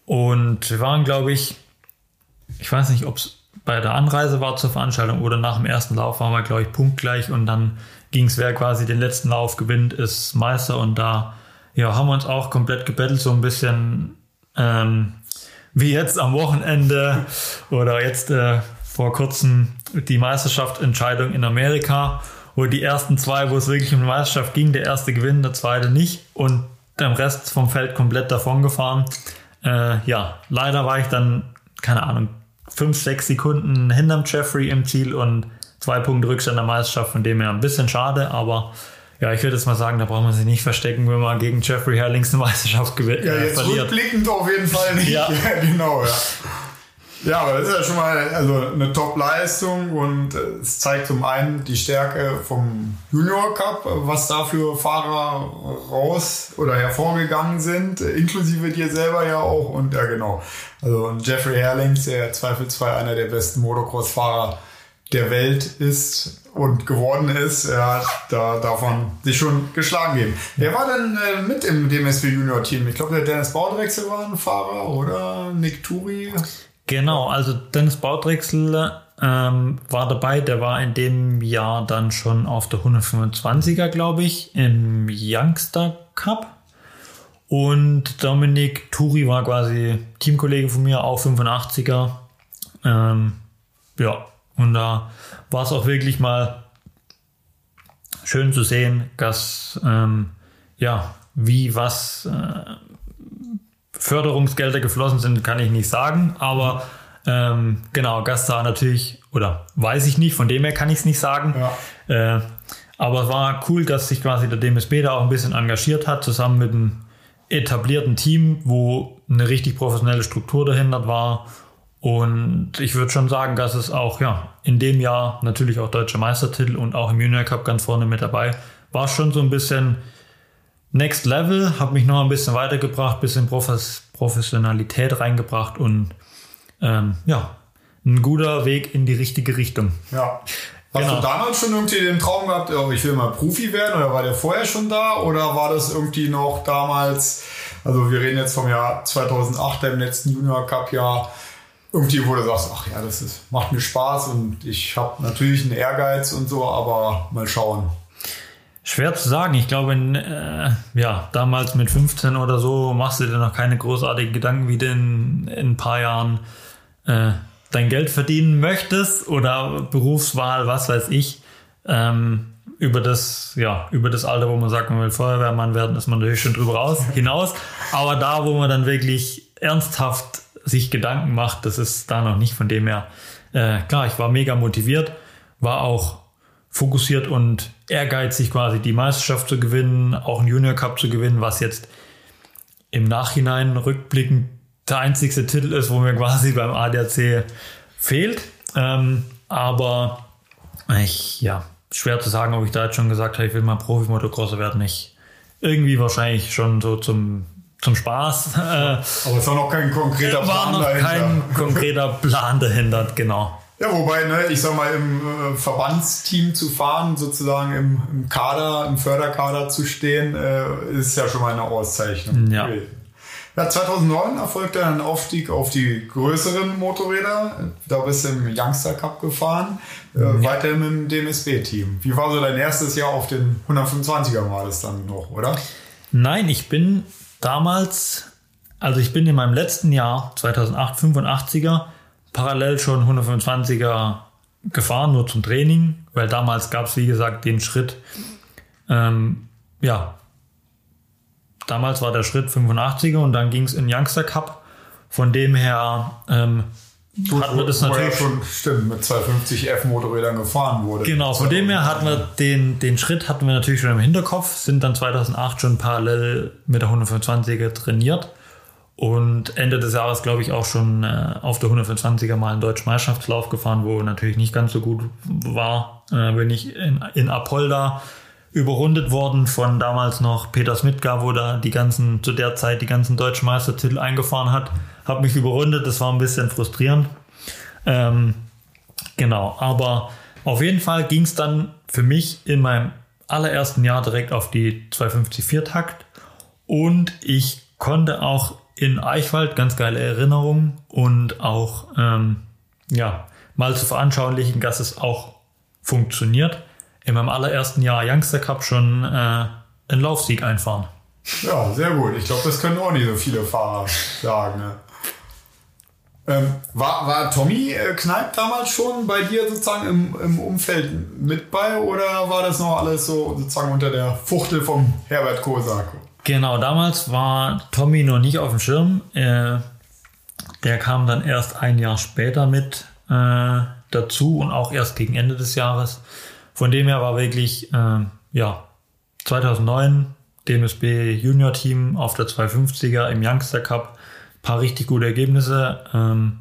Und wir waren, glaube ich, ich weiß nicht, ob es bei der Anreise war zur Veranstaltung oder nach dem ersten Lauf waren wir, glaube ich, punktgleich. Und dann ging es, wer quasi den letzten Lauf gewinnt, ist Meister. Und da ja, haben wir uns auch komplett gebettelt, so ein bisschen ähm, wie jetzt am Wochenende oder jetzt äh, vor kurzem die Meisterschaftsentscheidung in Amerika wo die ersten zwei, wo es wirklich um die Meisterschaft ging, der erste gewinnt, der zweite nicht. Und der Rest vom Feld komplett davon gefahren. Äh, ja, leider war ich dann, keine Ahnung, fünf, sechs Sekunden hinterm Jeffrey im Ziel und zwei Punkte Rückstand der Meisterschaft, von dem her ein bisschen schade, aber ja, ich würde jetzt mal sagen, da braucht man sich nicht verstecken, wenn man gegen Jeffrey Herlings eine Meisterschaft gewinnt. Ja, jetzt verliert. rückblickend auf jeden Fall nicht. Ja, ja genau, ja. Ja, aber das ist ja schon mal also eine Top-Leistung und es zeigt zum einen die Stärke vom Junior Cup, was da für Fahrer raus oder hervorgegangen sind, inklusive dir selber ja auch und ja genau. Also Jeffrey Herlings, der zweifelsfrei einer der besten Motocross-Fahrer der Welt ist und geworden ist, ja, da man sich schon geschlagen geben. Wer war denn äh, mit im DMSB Junior Team? Ich glaube, der Dennis Baudrechsel war ein Fahrer oder Nick Turi? Genau, also Dennis Baudrechsel ähm, war dabei, der war in dem Jahr dann schon auf der 125er, glaube ich, im Youngster Cup. Und Dominik Turi war quasi Teamkollege von mir, auch 85er. Ähm, ja, und da war es auch wirklich mal schön zu sehen, dass ähm, ja, wie was äh, Förderungsgelder geflossen sind, kann ich nicht sagen, aber ähm, genau, Gastar natürlich, oder weiß ich nicht, von dem her kann ich es nicht sagen. Ja. Äh, aber es war cool, dass sich quasi der DMSB da auch ein bisschen engagiert hat, zusammen mit einem etablierten Team, wo eine richtig professionelle Struktur dahinter war. Und ich würde schon sagen, dass es auch ja in dem Jahr natürlich auch deutsche Meistertitel und auch im Junior Cup ganz vorne mit dabei war schon so ein bisschen Next Level, habe mich noch ein bisschen weitergebracht, bisschen Profes Professionalität reingebracht und ähm, ja, ein guter Weg in die richtige Richtung. Ja. Hast genau. du damals schon irgendwie den Traum gehabt, oh, ich will mal Profi werden oder war der vorher schon da oder war das irgendwie noch damals, also wir reden jetzt vom Jahr 2008, im letzten Junior Cup Jahr, irgendwie wo du sagst, ach ja, das ist, macht mir Spaß und ich habe natürlich einen Ehrgeiz und so, aber mal schauen. Schwer zu sagen. Ich glaube, in, äh, ja, damals mit 15 oder so machst du dir noch keine großartigen Gedanken, wie du in, in ein paar Jahren äh, dein Geld verdienen möchtest oder Berufswahl, was weiß ich. Ähm, über das, ja, über das Alter, wo man sagt, man will Feuerwehrmann werden, ist man natürlich schon drüber raus, hinaus. Aber da, wo man dann wirklich ernsthaft sich Gedanken macht, das ist da noch nicht von dem her. Äh, klar, ich war mega motiviert, war auch fokussiert und ehrgeizig, quasi die Meisterschaft zu gewinnen, auch einen Junior Cup zu gewinnen, was jetzt im Nachhinein rückblickend der einzigste Titel ist, wo mir quasi beim ADAC fehlt. Ähm, aber ich, ja, schwer zu sagen, ob ich da jetzt schon gesagt habe, ich will mal Profi-Motocrosser werden. Ich irgendwie wahrscheinlich schon so zum, zum Spaß. aber es war noch kein konkreter Plan war noch dahinter. Kein konkreter Plan dahinter, genau. Ja, wobei, ne, ich sag mal, im äh, Verbandsteam zu fahren, sozusagen im, im, Kader, im Förderkader zu stehen, äh, ist ja schon mal eine Auszeichnung. Ja. Ja, 2009 erfolgte ein Aufstieg auf die größeren Motorräder. Da bist du im Youngster Cup gefahren, äh, ja. weiterhin im DMSB-Team. Wie war so dein erstes Jahr auf den 125er war das dann noch, oder? Nein, ich bin damals, also ich bin in meinem letzten Jahr, 2008, 85er, parallel schon 125er gefahren, nur zum Training, weil damals gab es, wie gesagt, den Schritt, ähm, ja, damals war der Schritt 85er und dann ging es in Youngster Cup. Von dem her ähm, Gut, hatten wir das natürlich. Schon stimmt, mit 250 F-Motorrädern gefahren wurde. Genau, von dem her hatten wir den, den Schritt hatten wir natürlich schon im Hinterkopf, sind dann 2008 schon parallel mit der 125er trainiert und Ende des Jahres, glaube ich, auch schon äh, auf der 125er mal einen deutschen Meisterschaftslauf gefahren, wo natürlich nicht ganz so gut war. Äh, bin ich in, in Apolda überrundet worden von damals noch Peter Smitka, wo da die ganzen, zu der Zeit die ganzen deutschen Meistertitel eingefahren hat. Hab mich überrundet, das war ein bisschen frustrierend. Ähm, genau, aber auf jeden Fall ging es dann für mich in meinem allerersten Jahr direkt auf die 250 Viertakt und ich konnte auch in Eichwald, ganz geile Erinnerung und auch ähm, ja, mal zu veranschaulichen, dass es auch funktioniert. In meinem allerersten Jahr Youngster Cup schon äh, einen Laufsieg einfahren. Ja, sehr gut. Ich glaube, das können auch nicht so viele Fahrer sagen. Ne? Ähm, war, war Tommy äh, Kneip damals schon bei dir sozusagen im, im Umfeld mit bei oder war das noch alles so sozusagen unter der Fuchtel vom Herbert Kosak? Genau, damals war Tommy noch nicht auf dem Schirm. Äh, der kam dann erst ein Jahr später mit äh, dazu und auch erst gegen Ende des Jahres. Von dem her war wirklich, äh, ja, 2009 DMSB Junior Team auf der 250er im Youngster Cup. Paar richtig gute Ergebnisse. Ähm,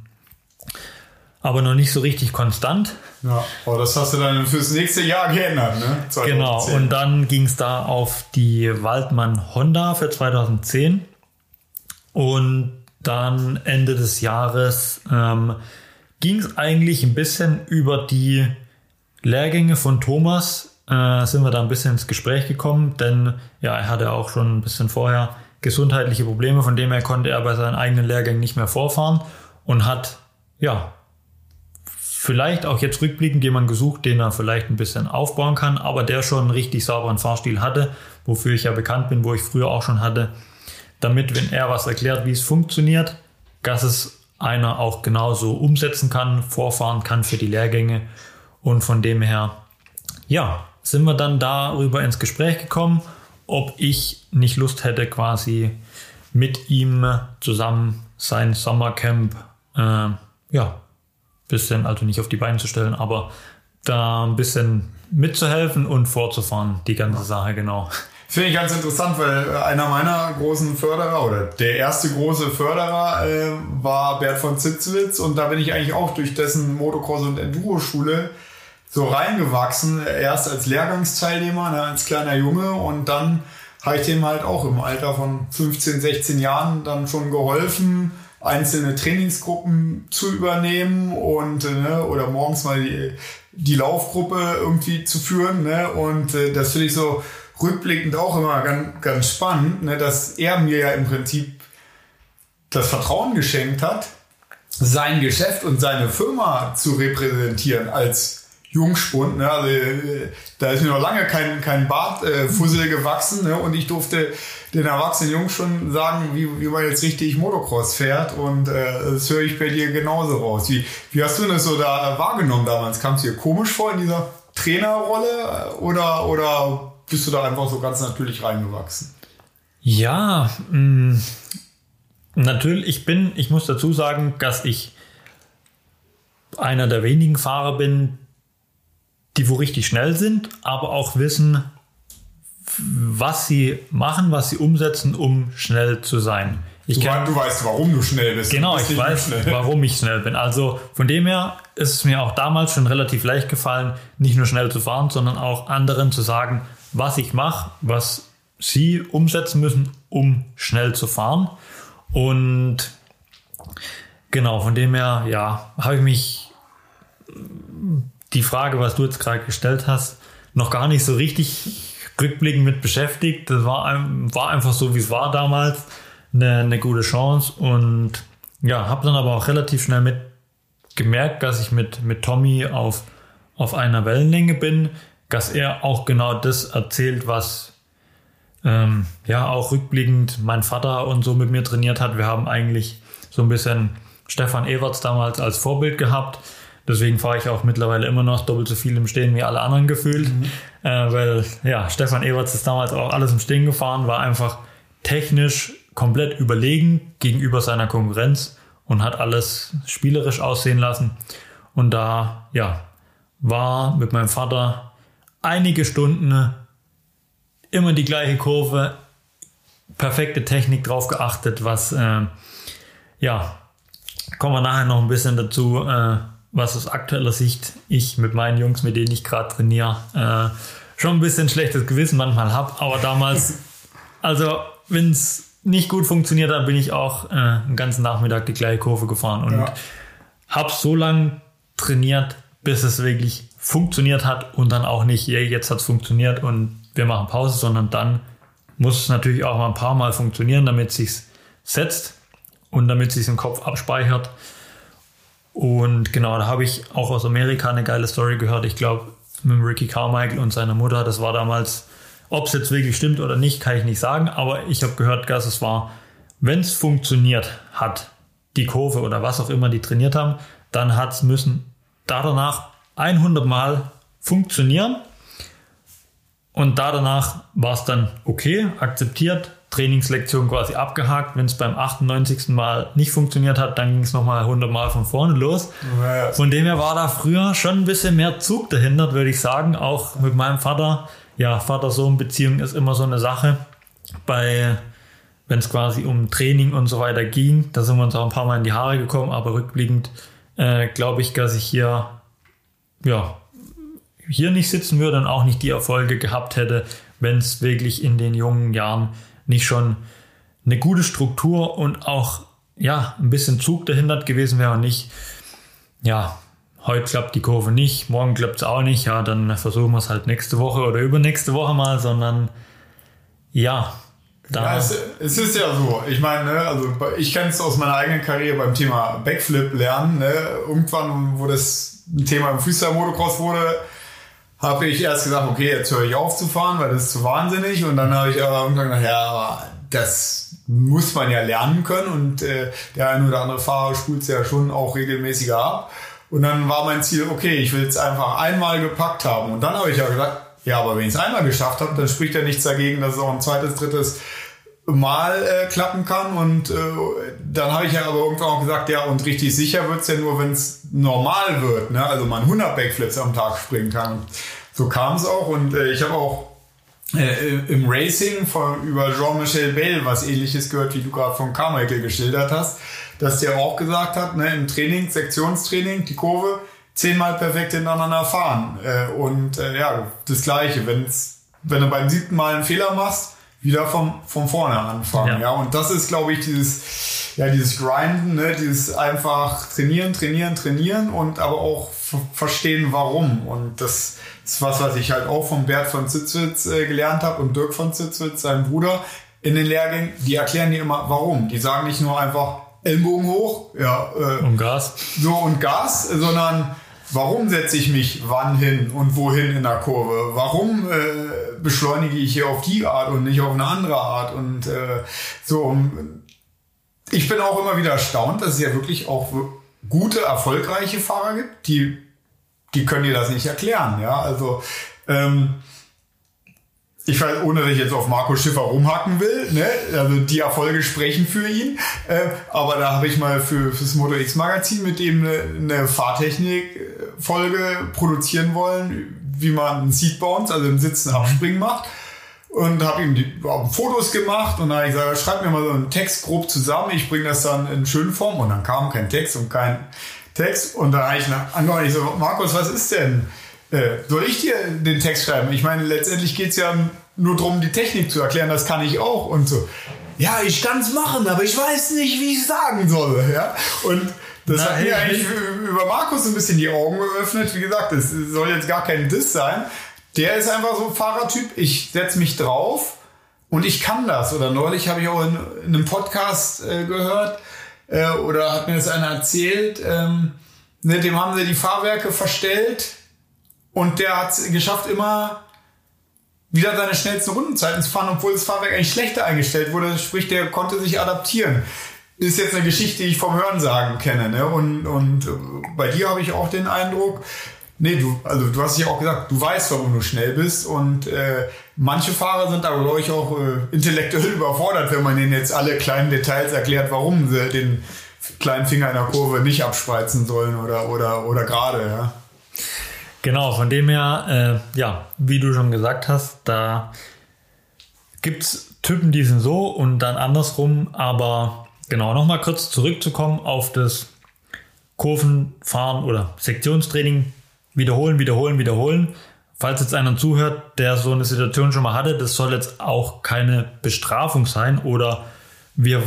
aber noch nicht so richtig konstant. Ja, aber das hast du dann fürs nächste Jahr geändert, ne? 2010. Genau, und dann ging es da auf die Waldmann Honda für 2010. Und dann Ende des Jahres ähm, ging es eigentlich ein bisschen über die Lehrgänge von Thomas. Äh, sind wir da ein bisschen ins Gespräch gekommen, denn ja, er hatte auch schon ein bisschen vorher gesundheitliche Probleme, von dem her konnte er bei seinen eigenen Lehrgängen nicht mehr vorfahren und hat ja vielleicht auch jetzt rückblickend jemand gesucht, den er vielleicht ein bisschen aufbauen kann, aber der schon einen richtig sauberen Fahrstil hatte, wofür ich ja bekannt bin, wo ich früher auch schon hatte, damit, wenn er was erklärt, wie es funktioniert, dass es einer auch genauso umsetzen kann, vorfahren kann für die Lehrgänge. Und von dem her, ja, sind wir dann darüber ins Gespräch gekommen, ob ich nicht Lust hätte, quasi mit ihm zusammen sein Sommercamp, äh, ja, bisschen, also nicht auf die Beine zu stellen, aber da ein bisschen mitzuhelfen und vorzufahren, die ganze Sache, genau. Finde ich ganz interessant, weil einer meiner großen Förderer oder der erste große Förderer äh, war Bert von Zitzwitz und da bin ich eigentlich auch durch dessen Motocross- und Enduro-Schule so reingewachsen. Erst als Lehrgangsteilnehmer, ne, als kleiner Junge und dann habe ich dem halt auch im Alter von 15, 16 Jahren dann schon geholfen, einzelne Trainingsgruppen zu übernehmen und äh, ne, oder morgens mal die, die Laufgruppe irgendwie zu führen. Ne? Und äh, das finde ich so rückblickend auch immer ganz, ganz spannend, ne, dass er mir ja im Prinzip das Vertrauen geschenkt hat, sein Geschäft und seine Firma zu repräsentieren als Jungspund. Ne? Also, äh, da ist mir noch lange kein, kein Bartfussel äh, gewachsen ne? und ich durfte den erwachsenen Jungs schon sagen, wie, wie man jetzt richtig Motocross fährt und äh, das höre ich bei dir genauso raus. Wie, wie hast du das so da wahrgenommen damals? Kam es dir komisch vor in dieser Trainerrolle oder, oder bist du da einfach so ganz natürlich reingewachsen? Ja, mh, mm, natürlich, ich bin, ich muss dazu sagen, dass ich einer der wenigen Fahrer bin, die wo richtig schnell sind, aber auch wissen, was sie machen, was sie umsetzen, um schnell zu sein. Ich du, kann, du weißt, warum du schnell bist. Genau, bist ich weiß, warum ich schnell bin. Also von dem her ist es mir auch damals schon relativ leicht gefallen, nicht nur schnell zu fahren, sondern auch anderen zu sagen, was ich mache, was sie umsetzen müssen, um schnell zu fahren. Und genau, von dem her, ja, habe ich mich die Frage, was du jetzt gerade gestellt hast, noch gar nicht so richtig rückblickend mit beschäftigt. Das war, war einfach so, wie es war damals, eine, eine gute Chance und ja, habe dann aber auch relativ schnell mit gemerkt, dass ich mit, mit Tommy auf, auf einer Wellenlänge bin, dass er auch genau das erzählt, was ähm, ja auch rückblickend mein Vater und so mit mir trainiert hat. Wir haben eigentlich so ein bisschen Stefan Everts damals als Vorbild gehabt Deswegen fahre ich auch mittlerweile immer noch doppelt so viel im Stehen wie alle anderen gefühlt. Mhm. Äh, weil ja, Stefan Eberts ist damals auch alles im Stehen gefahren, war einfach technisch komplett überlegen gegenüber seiner Konkurrenz und hat alles spielerisch aussehen lassen. Und da, ja, war mit meinem Vater einige Stunden immer die gleiche Kurve, perfekte Technik drauf geachtet, was, äh, ja, kommen wir nachher noch ein bisschen dazu, äh, was aus aktueller Sicht ich mit meinen Jungs, mit denen ich gerade trainiere, äh, schon ein bisschen schlechtes Gewissen manchmal habe. Aber damals, also wenn es nicht gut funktioniert, dann bin ich auch äh, einen ganzen Nachmittag die gleiche Kurve gefahren und ja. habe so lange trainiert, bis es wirklich funktioniert hat und dann auch nicht, yeah, jetzt hat es funktioniert und wir machen Pause, sondern dann muss es natürlich auch mal ein paar Mal funktionieren, damit es sich setzt und damit es sich im Kopf abspeichert. Und genau, da habe ich auch aus Amerika eine geile Story gehört. Ich glaube, mit Ricky Carmichael und seiner Mutter, das war damals, ob es jetzt wirklich stimmt oder nicht, kann ich nicht sagen, aber ich habe gehört, dass es war, wenn es funktioniert hat, die Kurve oder was auch immer die trainiert haben, dann hat es müssen da danach 100 Mal funktionieren und da danach war es dann okay, akzeptiert, Trainingslektion quasi abgehakt. Wenn es beim 98. Mal nicht funktioniert hat, dann ging es nochmal 100 Mal von vorne los. Ja. Von dem her war da früher schon ein bisschen mehr Zug dahinter, würde ich sagen. Auch mit meinem Vater. Ja, Vater-Sohn-Beziehung ist immer so eine Sache. Bei, wenn es quasi um Training und so weiter ging, da sind wir uns auch ein paar Mal in die Haare gekommen, aber rückblickend äh, glaube ich, dass ich hier, ja, hier nicht sitzen würde und auch nicht die Erfolge gehabt hätte, wenn es wirklich in den jungen Jahren nicht schon eine gute Struktur und auch ja, ein bisschen Zug dahinter gewesen wäre und nicht, ja, heute klappt die Kurve nicht, morgen klappt es auch nicht, ja, dann versuchen wir es halt nächste Woche oder übernächste Woche mal, sondern ja, da. Ja, es, es, ist ja so. Ich meine, ne, also ich kenne es aus meiner eigenen Karriere beim Thema Backflip lernen. Ne? Irgendwann, wo das ein Thema im Freestyle-Motocross wurde, habe ich erst gesagt, okay, jetzt höre ich auf zu fahren, weil das ist zu wahnsinnig. Und dann habe ich aber irgendwann gedacht, ja, das muss man ja lernen können. Und äh, der eine oder andere Fahrer spult es ja schon auch regelmäßiger ab. Und dann war mein Ziel, okay, ich will es einfach einmal gepackt haben. Und dann habe ich ja gesagt, Ja, aber wenn ich es einmal geschafft habe, dann spricht ja nichts dagegen, dass es auch ein zweites, drittes Mal äh, klappen kann. Und äh, dann habe ich ja aber irgendwann auch gesagt, ja, und richtig sicher wird's ja nur, wenn es normal wird. Ne? Also man 100 Backflips am Tag springen kann. So kam es auch. Und äh, ich habe auch äh, im Racing von, über Jean-Michel Bell was ähnliches gehört, wie du gerade von Carmichael geschildert hast, dass der auch gesagt hat, ne, im Training, Sektionstraining, die Kurve, zehnmal perfekt hintereinander fahren. Äh, und äh, ja, das Gleiche, wenn's, wenn du beim siebten Mal einen Fehler machst, wieder vom, von vorne anfangen. Ja. ja. Und das ist, glaube ich, dieses, ja, dieses Grinden, ne, dieses einfach trainieren, trainieren, trainieren und aber auch verstehen, warum. Und das ist was, was ich halt auch von Bert von Zitzwitz äh, gelernt habe und Dirk von Zitzwitz, sein Bruder, in den Lehrgängen, die erklären dir immer, warum. Die sagen nicht nur einfach Ellenbogen hoch, ja, äh, und Gas. So und Gas, sondern Warum setze ich mich wann hin und wohin in der Kurve? Warum äh, beschleunige ich hier auf die Art und nicht auf eine andere Art? Und äh, so, ich bin auch immer wieder erstaunt, dass es ja wirklich auch gute, erfolgreiche Fahrer gibt, die, die können dir das nicht erklären. Ja, also ähm, ich weiß, ohne dass ich jetzt auf Marco Schiffer rumhacken will, ne? also die Erfolge sprechen für ihn, äh, aber da habe ich mal für fürs Moto X Magazin mit dem eine, eine Fahrtechnik-Folge produzieren wollen, wie man einen Seat Bounce, also im Sitzen abspringen macht. Und habe ihm die Fotos gemacht und dann habe ich gesagt, schreib mir mal so einen Text grob zusammen, ich bringe das dann in schönen Form. Und dann kam kein Text und kein Text. Und dann habe ich angehört, ich so, Markus, was ist denn? Äh, soll ich dir den Text schreiben? Ich meine, letztendlich geht es ja nur darum, die Technik zu erklären, das kann ich auch und so. Ja, ich kann es machen, aber ich weiß nicht, wie ich sagen soll. Ja? Und das Na, hat mir eigentlich über Markus ein bisschen die Augen geöffnet. Wie gesagt, es soll jetzt gar kein Diss sein. Der ist einfach so ein Fahrertyp. Ich setze mich drauf und ich kann das. Oder neulich habe ich auch in, in einem Podcast äh, gehört äh, oder hat mir das einer erzählt. Ähm, ne, dem haben sie die Fahrwerke verstellt und der hat es geschafft, immer wieder seine schnellsten Rundenzeiten zu fahren, obwohl das Fahrwerk eigentlich schlechter eingestellt wurde. Sprich, der konnte sich adaptieren. Ist jetzt eine Geschichte, die ich vom Hörensagen kenne. Ne? Und, und bei dir habe ich auch den Eindruck, nee, du, also du hast ja auch gesagt, du weißt, warum du schnell bist. Und äh, manche Fahrer sind aber, glaube ich, auch äh, intellektuell überfordert, wenn man ihnen jetzt alle kleinen Details erklärt, warum sie den kleinen Finger in der Kurve nicht abspreizen sollen oder, oder, oder gerade. Ja? Genau, von dem her, äh, ja, wie du schon gesagt hast, da gibt es Typen, die sind so und dann andersrum. Aber genau, nochmal kurz zurückzukommen auf das Kurvenfahren oder Sektionstraining. Wiederholen, wiederholen, wiederholen. Falls jetzt einer zuhört, der so eine Situation schon mal hatte, das soll jetzt auch keine Bestrafung sein oder wir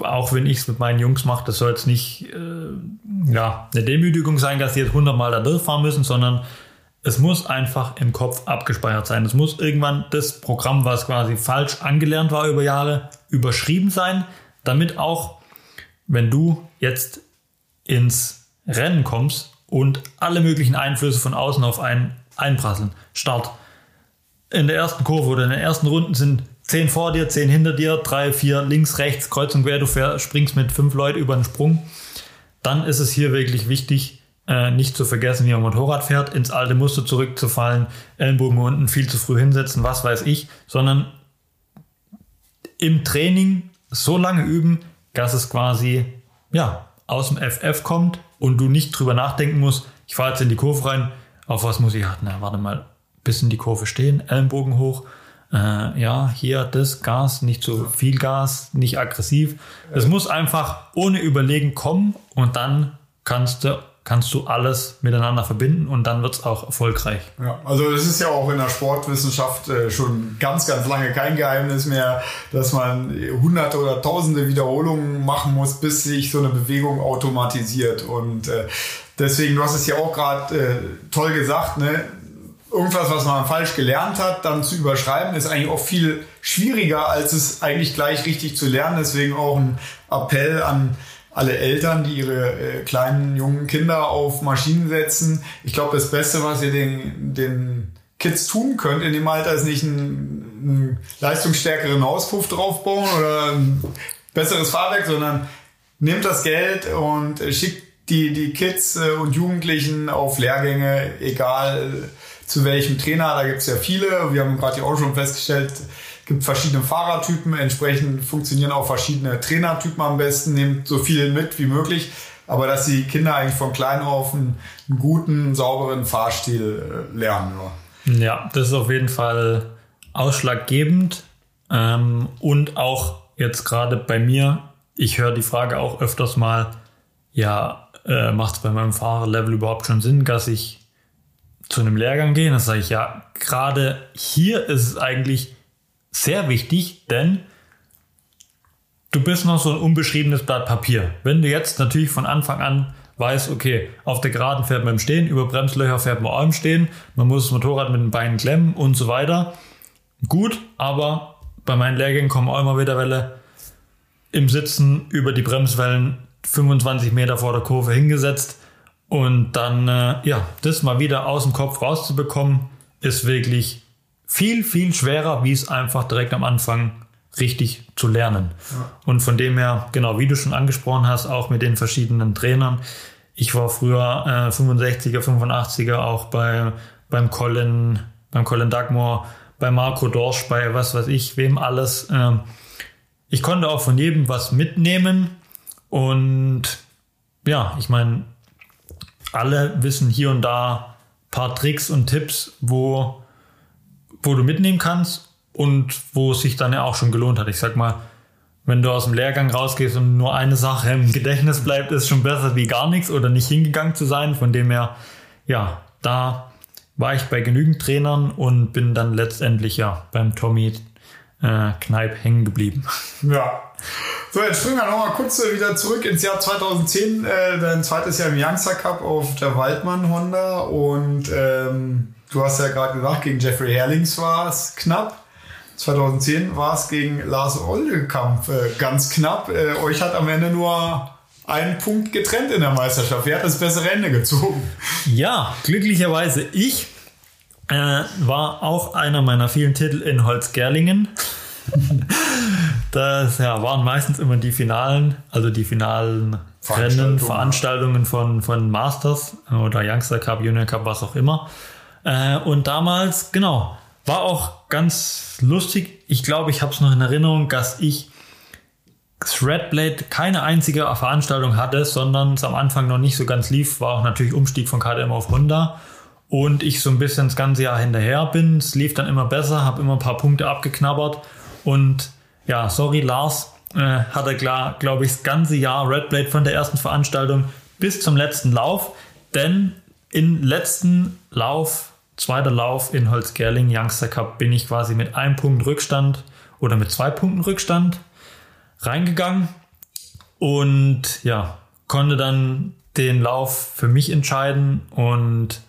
auch wenn ich es mit meinen Jungs mache, das soll jetzt nicht äh, ja, eine Demütigung sein, dass die jetzt 100 Mal da durchfahren müssen, sondern es muss einfach im Kopf abgespeichert sein. Es muss irgendwann das Programm, was quasi falsch angelernt war über Jahre, überschrieben sein, damit auch, wenn du jetzt ins Rennen kommst und alle möglichen Einflüsse von außen auf einen einprasseln. Start. In der ersten Kurve oder in den ersten Runden sind zehn vor dir, zehn hinter dir, drei, vier links, rechts, kreuz und quer, du springst mit fünf Leuten über den Sprung, dann ist es hier wirklich wichtig, äh, nicht zu vergessen, wie man Motorrad fährt, ins alte Muster zurückzufallen, Ellenbogen unten viel zu früh hinsetzen, was weiß ich, sondern im Training so lange üben, dass es quasi ja, aus dem FF kommt und du nicht drüber nachdenken musst, ich fahre jetzt in die Kurve rein, auf was muss ich achten? Na, warte mal, bis in die Kurve stehen, Ellenbogen hoch, äh, ja, hier das Gas, nicht zu viel Gas, nicht aggressiv. Es muss einfach ohne Überlegen kommen und dann kannst du kannst du alles miteinander verbinden und dann wird es auch erfolgreich. Ja, also es ist ja auch in der Sportwissenschaft äh, schon ganz, ganz lange kein Geheimnis mehr, dass man hunderte oder tausende Wiederholungen machen muss, bis sich so eine Bewegung automatisiert. Und äh, deswegen, du hast es ja auch gerade äh, toll gesagt, ne? Irgendwas, was man falsch gelernt hat, dann zu überschreiben, ist eigentlich auch viel schwieriger, als es eigentlich gleich richtig zu lernen. Deswegen auch ein Appell an alle Eltern, die ihre äh, kleinen jungen Kinder auf Maschinen setzen. Ich glaube, das Beste, was ihr den, den Kids tun könnt in dem Alter, ist nicht einen, einen leistungsstärkeren Auspuff draufbauen oder ein besseres Fahrwerk, sondern nehmt das Geld und schickt die, die Kids äh, und Jugendlichen auf Lehrgänge, egal zu welchem Trainer. Da gibt es ja viele. Wir haben gerade auch schon festgestellt, es gibt verschiedene Fahrertypen. Entsprechend funktionieren auch verschiedene Trainertypen am besten. Nehmt so viel mit wie möglich. Aber dass die Kinder eigentlich von klein auf einen, guten, sauberen Fahrstil äh, lernen. Ja. ja, das ist auf jeden Fall ausschlaggebend. Ähm, und auch jetzt gerade bei mir, ich höre die Frage auch öfters mal, ja, äh, macht es bei meinem Fahrerlevel überhaupt schon Sinn, dass ich zu einem Lehrgang gehe? Das sage ich ja, gerade hier ist es eigentlich sehr wichtig, denn du bist noch so ein unbeschriebenes Blatt Papier. Wenn du jetzt natürlich von Anfang an weißt, okay, auf der Geraden fährt man im Stehen, über Bremslöcher fährt man auch im Stehen, man muss das Motorrad mit den Beinen klemmen und so weiter. Gut, aber bei meinen Lehrgängen kommen auch immer wieder Welle im Sitzen über die Bremswellen 25 Meter vor der Kurve hingesetzt und dann, äh, ja, das mal wieder aus dem Kopf rauszubekommen, ist wirklich viel, viel schwerer, wie es einfach direkt am Anfang richtig zu lernen. Ja. Und von dem her, genau, wie du schon angesprochen hast, auch mit den verschiedenen Trainern. Ich war früher äh, 65er, 85er auch bei, beim Colin, beim Colin Dugmore, bei Marco Dorsch, bei was weiß ich, wem alles. Ähm, ich konnte auch von jedem was mitnehmen und ja, ich meine, alle wissen hier und da paar Tricks und Tipps, wo, wo du mitnehmen kannst und wo es sich dann ja auch schon gelohnt hat. Ich sag mal, wenn du aus dem Lehrgang rausgehst und nur eine Sache im Gedächtnis bleibt, ist schon besser wie gar nichts oder nicht hingegangen zu sein. Von dem her, ja, da war ich bei genügend Trainern und bin dann letztendlich ja beim Tommy äh, Kneip hängen geblieben. Ja. So, jetzt springen wir nochmal kurz wieder zurück ins Jahr 2010, äh, dein zweites Jahr im Youngster Cup auf der Waldmann Honda und ähm, du hast ja gerade gesagt, gegen Jeffrey Herlings war es knapp. 2010 war es gegen Lars Oldekamp äh, ganz knapp. Äh, euch hat am Ende nur ein Punkt getrennt in der Meisterschaft. Wer hat das bessere Ende gezogen? Ja, glücklicherweise ich. Äh, war auch einer meiner vielen Titel in Holzgerlingen. das ja, waren meistens immer die Finalen, also die finalen Rennen, Veranstaltungen von, von Masters oder Youngster Cup, Junior Cup, was auch immer. Äh, und damals, genau, war auch ganz lustig. Ich glaube, ich habe es noch in Erinnerung, dass ich Threadblade keine einzige Veranstaltung hatte, sondern es am Anfang noch nicht so ganz lief. War auch natürlich Umstieg von KTM auf Honda. Und ich so ein bisschen das ganze Jahr hinterher bin. Es lief dann immer besser, habe immer ein paar Punkte abgeknabbert. Und ja, sorry, Lars, äh, hatte klar, glaube ich, das ganze Jahr Redblade von der ersten Veranstaltung bis zum letzten Lauf. Denn im letzten Lauf zweiter Lauf in Holzgerling, Youngster Cup, bin ich quasi mit einem Punkt Rückstand oder mit zwei Punkten Rückstand reingegangen und ja, konnte dann den Lauf für mich entscheiden und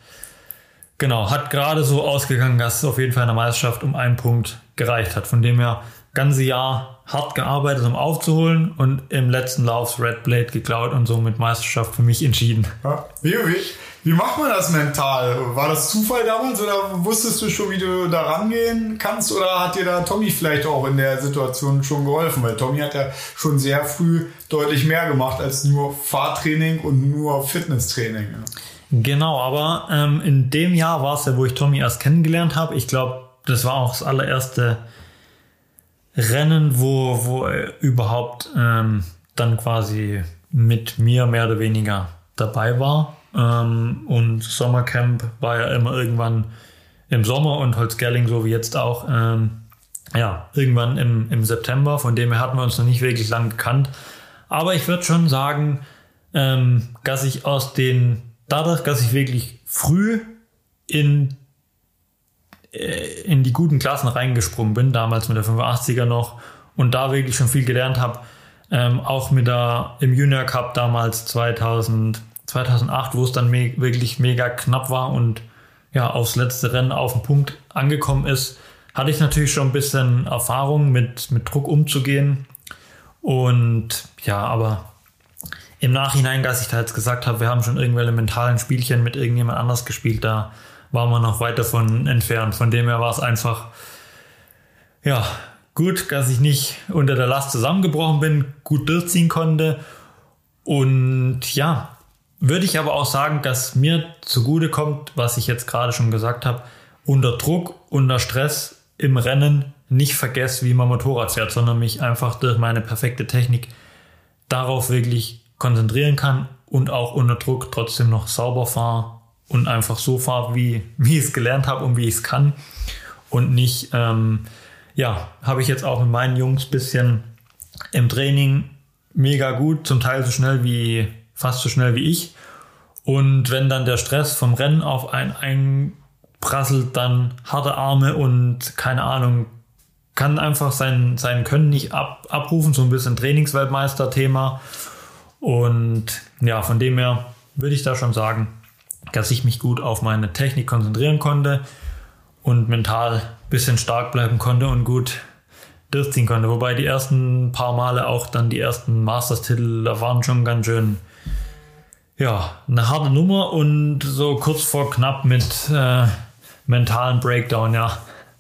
genau, hat gerade so ausgegangen, dass es auf jeden Fall in der Meisterschaft um einen Punkt gereicht hat. Von dem her ganze Jahr hart gearbeitet, um aufzuholen und im letzten Lauf Red Blade geklaut und somit Meisterschaft für mich entschieden. Ja, wie, wie, wie macht man das mental? War das Zufall damals oder wusstest du schon, wie du da rangehen kannst oder hat dir da Tommy vielleicht auch in der Situation schon geholfen? Weil Tommy hat ja schon sehr früh deutlich mehr gemacht als nur Fahrtraining und nur Fitnesstraining. Ja. Genau, aber ähm, in dem Jahr war es ja, wo ich Tommy erst kennengelernt habe. Ich glaube, das war auch das allererste Rennen, wo, wo er überhaupt ähm, dann quasi mit mir mehr oder weniger dabei war. Ähm, und Sommercamp war ja immer irgendwann im Sommer und Holzgerling, so wie jetzt auch, ähm, ja, irgendwann im, im September. Von dem her hatten wir uns noch nicht wirklich lang gekannt. Aber ich würde schon sagen, ähm, dass ich aus den, dadurch, dass ich wirklich früh in, in die guten Klassen reingesprungen bin, damals mit der 85er noch, und da wirklich schon viel gelernt habe, ähm, auch mit der im Junior Cup damals 2000, 2008, wo es dann me wirklich mega knapp war und ja, aufs letzte Rennen auf den Punkt angekommen ist, hatte ich natürlich schon ein bisschen Erfahrung mit, mit Druck umzugehen. Und ja, aber im Nachhinein, dass ich da jetzt gesagt habe, wir haben schon irgendwelche mentalen Spielchen mit irgendjemand anders gespielt, da war man noch weit davon entfernt. Von dem her war es einfach, ja, gut, dass ich nicht unter der Last zusammengebrochen bin, gut durchziehen konnte. Und ja, würde ich aber auch sagen, dass mir zugute kommt, was ich jetzt gerade schon gesagt habe, unter Druck, unter Stress im Rennen nicht vergesse, wie man Motorrad fährt, sondern mich einfach durch meine perfekte Technik darauf wirklich konzentrieren kann und auch unter Druck trotzdem noch sauber fahre und einfach so fahre, wie, wie ich es gelernt habe und wie ich es kann. Und nicht, ähm, ja, habe ich jetzt auch mit meinen Jungs bisschen im Training mega gut, zum Teil so schnell wie, fast so schnell wie ich. Und wenn dann der Stress vom Rennen auf einen einprasselt, dann harte Arme und keine Ahnung, kann einfach sein, sein Können nicht ab, abrufen, so ein bisschen Trainingsweltmeister-Thema. Und ja, von dem her würde ich da schon sagen, dass ich mich gut auf meine Technik konzentrieren konnte und mental ein bisschen stark bleiben konnte und gut durchziehen konnte. Wobei die ersten paar Male auch dann die ersten Masters-Titel, da waren schon ganz schön, ja, eine harte Nummer und so kurz vor knapp mit äh, mentalen Breakdown, ja.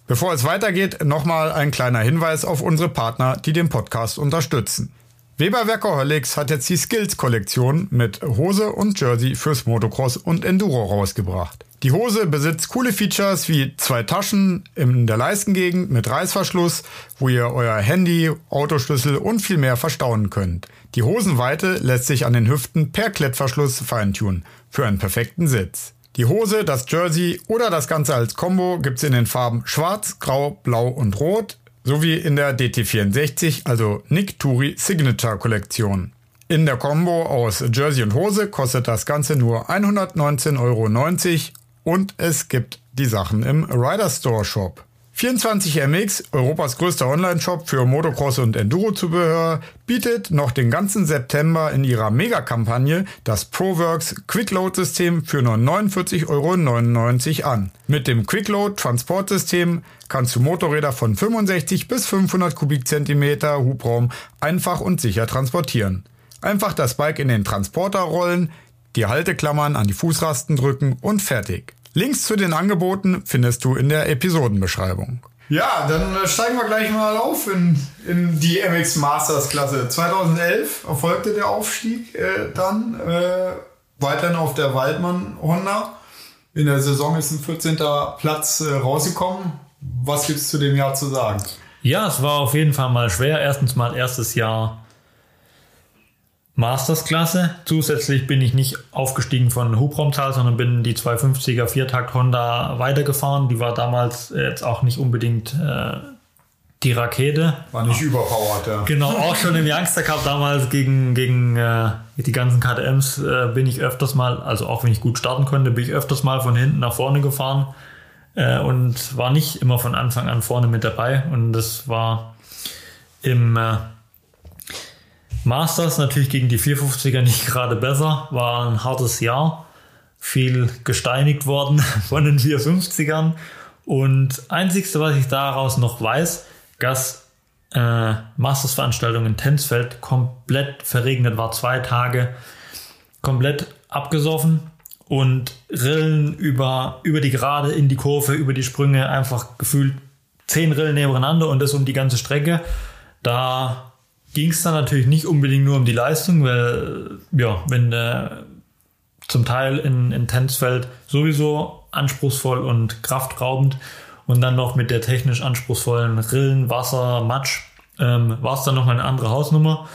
Bevor es weitergeht, nochmal ein kleiner Hinweis auf unsere Partner, die den Podcast unterstützen. Weber Workaholics hat jetzt die Skills-Kollektion mit Hose und Jersey fürs Motocross und Enduro rausgebracht. Die Hose besitzt coole Features wie zwei Taschen in der Leistengegend mit Reißverschluss, wo ihr euer Handy, Autoschlüssel und viel mehr verstauen könnt. Die Hosenweite lässt sich an den Hüften per Klettverschluss feintunen für einen perfekten Sitz. Die Hose, das Jersey oder das Ganze als Combo gibt's in den Farben Schwarz, Grau, Blau und Rot sowie in der DT64, also Nick Turi Signature Kollektion. In der Combo aus Jersey und Hose kostet das Ganze nur 119,90 Euro und es gibt die Sachen im Rider Store Shop. 24MX, Europas größter Online-Shop für Motocross und Enduro-Zubehör, bietet noch den ganzen September in ihrer Mega-Kampagne das ProWorks Quickload-System für nur 49,99 Euro an. Mit dem Quickload-Transportsystem kannst du Motorräder von 65 bis 500 Kubikzentimeter Hubraum einfach und sicher transportieren. Einfach das Bike in den Transporter rollen, die Halteklammern an die Fußrasten drücken und fertig. Links zu den Angeboten findest du in der Episodenbeschreibung. Ja, dann äh, steigen wir gleich mal auf in, in die MX Masters Klasse. 2011 erfolgte der Aufstieg äh, dann äh, weiterhin auf der Waldmann Honda. In der Saison ist ein 14. Platz äh, rausgekommen. Was gibt es zu dem Jahr zu sagen? Ja, es war auf jeden Fall mal schwer. Erstens mal erstes Jahr Masters-Klasse. Zusätzlich bin ich nicht aufgestiegen von Hubraumzahl, sondern bin die 250er Viertakt Honda weitergefahren. Die war damals jetzt auch nicht unbedingt äh, die Rakete. War nicht überpowered, ja. Genau, auch schon im Youngster Cup damals gegen, gegen äh, die ganzen KTMs äh, bin ich öfters mal, also auch wenn ich gut starten konnte, bin ich öfters mal von hinten nach vorne gefahren äh, und war nicht immer von Anfang an vorne mit dabei. Und das war im äh, Masters natürlich gegen die 450er nicht gerade besser, war ein hartes Jahr, viel gesteinigt worden von den 450ern und einzigste, was ich daraus noch weiß, dass äh, Masters-Veranstaltung in Tensfeld komplett verregnet war, zwei Tage komplett abgesoffen und Rillen über, über die Gerade in die Kurve, über die Sprünge, einfach gefühlt zehn Rillen nebeneinander und das um die ganze Strecke. Da ging es dann natürlich nicht unbedingt nur um die Leistung, weil, ja, wenn der zum Teil in, in Tänzfeld sowieso anspruchsvoll und kraftraubend und dann noch mit der technisch anspruchsvollen Rillen, Wasser, Matsch, ähm, war es dann noch eine andere Hausnummer.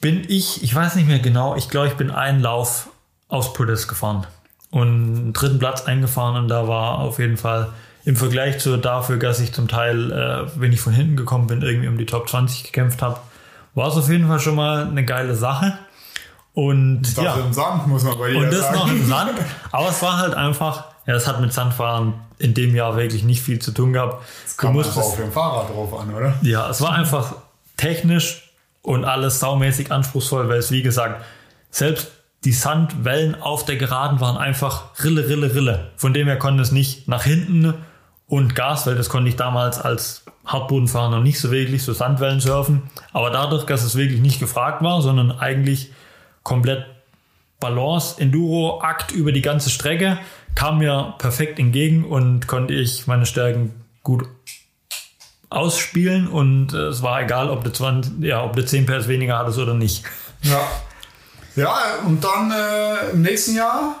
Bin ich, ich weiß nicht mehr genau, ich glaube, ich bin einen Lauf aus Podest gefahren und einen dritten Platz eingefahren und da war auf jeden Fall im Vergleich zu dafür, dass ich zum Teil, äh, wenn ich von hinten gekommen bin, irgendwie um die Top 20 gekämpft habe, war es auf jeden Fall schon mal eine geile Sache. Und das ja, im Sand, muss man bei dir und das sagen. noch im Sand. Aber es war halt einfach, ja, es hat mit Sandfahren in dem Jahr wirklich nicht viel zu tun gehabt. Das kam einfach auf dem Fahrrad drauf an, oder? Ja, es war einfach technisch und alles saumäßig anspruchsvoll, weil es, wie gesagt, selbst die Sandwellen auf der Geraden waren einfach Rille, Rille, Rille. Von dem her konnte es nicht nach hinten und Gas, weil das konnte ich damals als Hartbodenfahrer noch nicht so wirklich, so Sandwellen surfen. Aber dadurch, dass es wirklich nicht gefragt war, sondern eigentlich komplett Balance, Enduro, Akt über die ganze Strecke, kam mir perfekt entgegen und konnte ich meine Stärken gut ausspielen und äh, es war egal, ob du 20, ja, ob du 10 PS weniger hattest oder nicht. Ja. Ja, und dann äh, im nächsten Jahr,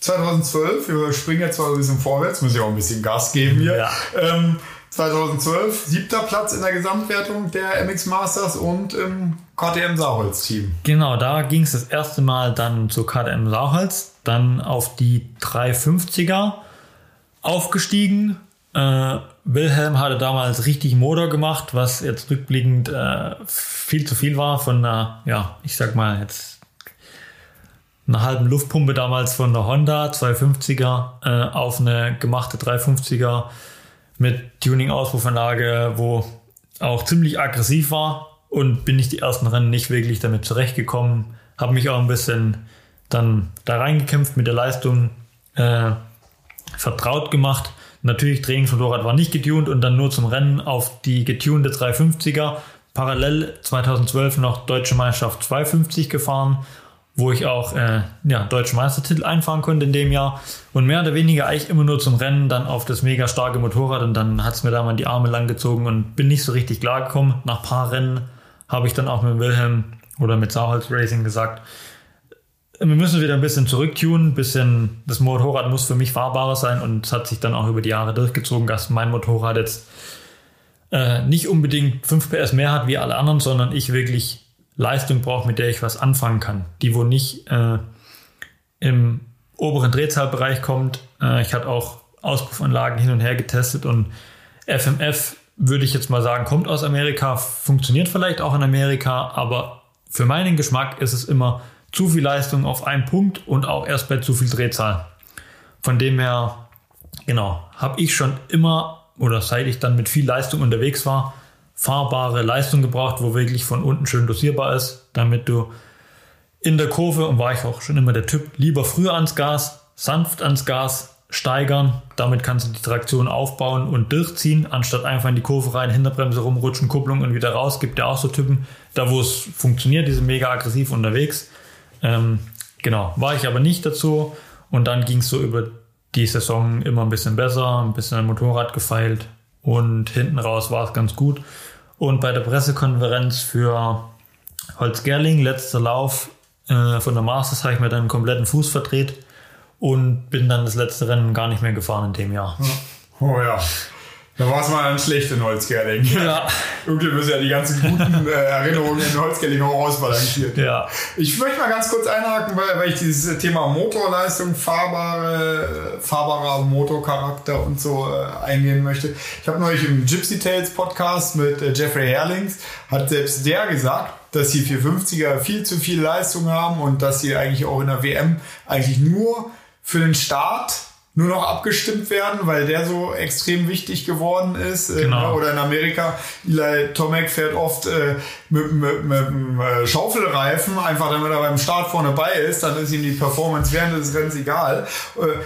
2012, wir springen jetzt mal ein bisschen vorwärts, muss ich auch ein bisschen Gas geben hier. Ja. Ähm, 2012, siebter Platz in der Gesamtwertung der MX Masters und im KTM Saarholz-Team. Genau, da ging es das erste Mal dann zu KTM Saarholz, dann auf die 350er aufgestiegen. Äh, Wilhelm hatte damals richtig Motor gemacht, was jetzt rückblickend äh, viel zu viel war von einer, ja, ich sag mal jetzt einer halben Luftpumpe damals von der Honda 250er äh, auf eine gemachte 350er mit Tuning-Auspuffanlage, wo auch ziemlich aggressiv war und bin ich die ersten Rennen nicht wirklich damit zurechtgekommen. Habe mich auch ein bisschen dann da reingekämpft mit der Leistung, äh, vertraut gemacht. Natürlich Trainingsmotorrad war nicht getuned und dann nur zum Rennen auf die getunte 350er. Parallel 2012 noch Deutsche Meisterschaft 250 gefahren wo ich auch äh, ja, deutschen Meistertitel einfahren konnte in dem Jahr. Und mehr oder weniger eigentlich immer nur zum Rennen, dann auf das mega starke Motorrad und dann hat es mir da mal die Arme lang gezogen und bin nicht so richtig klar gekommen. Nach ein paar Rennen habe ich dann auch mit Wilhelm oder mit Sauholz Racing gesagt, wir müssen wieder ein bisschen zurücktunen, bisschen, das Motorrad muss für mich fahrbarer sein und es hat sich dann auch über die Jahre durchgezogen, dass mein Motorrad jetzt äh, nicht unbedingt 5 PS mehr hat wie alle anderen, sondern ich wirklich Leistung brauche, mit der ich was anfangen kann, die wo nicht äh, im oberen Drehzahlbereich kommt. Äh, ich hatte auch Auspuffanlagen hin und her getestet und FMF würde ich jetzt mal sagen, kommt aus Amerika, funktioniert vielleicht auch in Amerika, aber für meinen Geschmack ist es immer zu viel Leistung auf einen Punkt und auch erst bei zu viel Drehzahl. Von dem her, genau, habe ich schon immer oder seit ich dann mit viel Leistung unterwegs war, fahrbare Leistung gebraucht, wo wirklich von unten schön dosierbar ist, damit du in der Kurve, und war ich auch schon immer der Typ, lieber früher ans Gas, sanft ans Gas steigern. Damit kannst du die Traktion aufbauen und durchziehen, anstatt einfach in die Kurve rein, Hinterbremse rumrutschen, Kupplung und wieder raus. Gibt ja auch so Typen, da wo es funktioniert, die sind mega aggressiv unterwegs. Ähm, genau, war ich aber nicht dazu. Und dann ging es so über die Saison immer ein bisschen besser, ein bisschen am Motorrad gefeilt und hinten raus war es ganz gut. Und bei der Pressekonferenz für Holzgerling, letzter Lauf äh, von der Masters, habe ich mir dann einen kompletten Fuß verdreht und bin dann das letzte Rennen gar nicht mehr gefahren in dem Jahr. Oh ja. Da war es mal ein schlecht in Holzgerling. Ja. Irgendwie müssen ja die ganzen guten äh, Erinnerungen in Holzgerling auch ausbalanciert. Ja. Ich möchte mal ganz kurz einhaken, weil, weil ich dieses Thema Motorleistung, fahrbare, fahrbarer Motorcharakter und so äh, eingehen möchte. Ich habe neulich im Gypsy Tales Podcast mit äh, Jeffrey Herlings, hat selbst der gesagt, dass die 450er viel zu viel Leistung haben und dass sie eigentlich auch in der WM eigentlich nur für den Start nur noch abgestimmt werden, weil der so extrem wichtig geworden ist. Äh, Genau. Oder in Amerika, Eli Tomek fährt oft äh, mit, mit, mit einem äh, Schaufelreifen, einfach damit er beim Start vorne bei ist, dann ist ihm die Performance während des Rennens egal. Äh,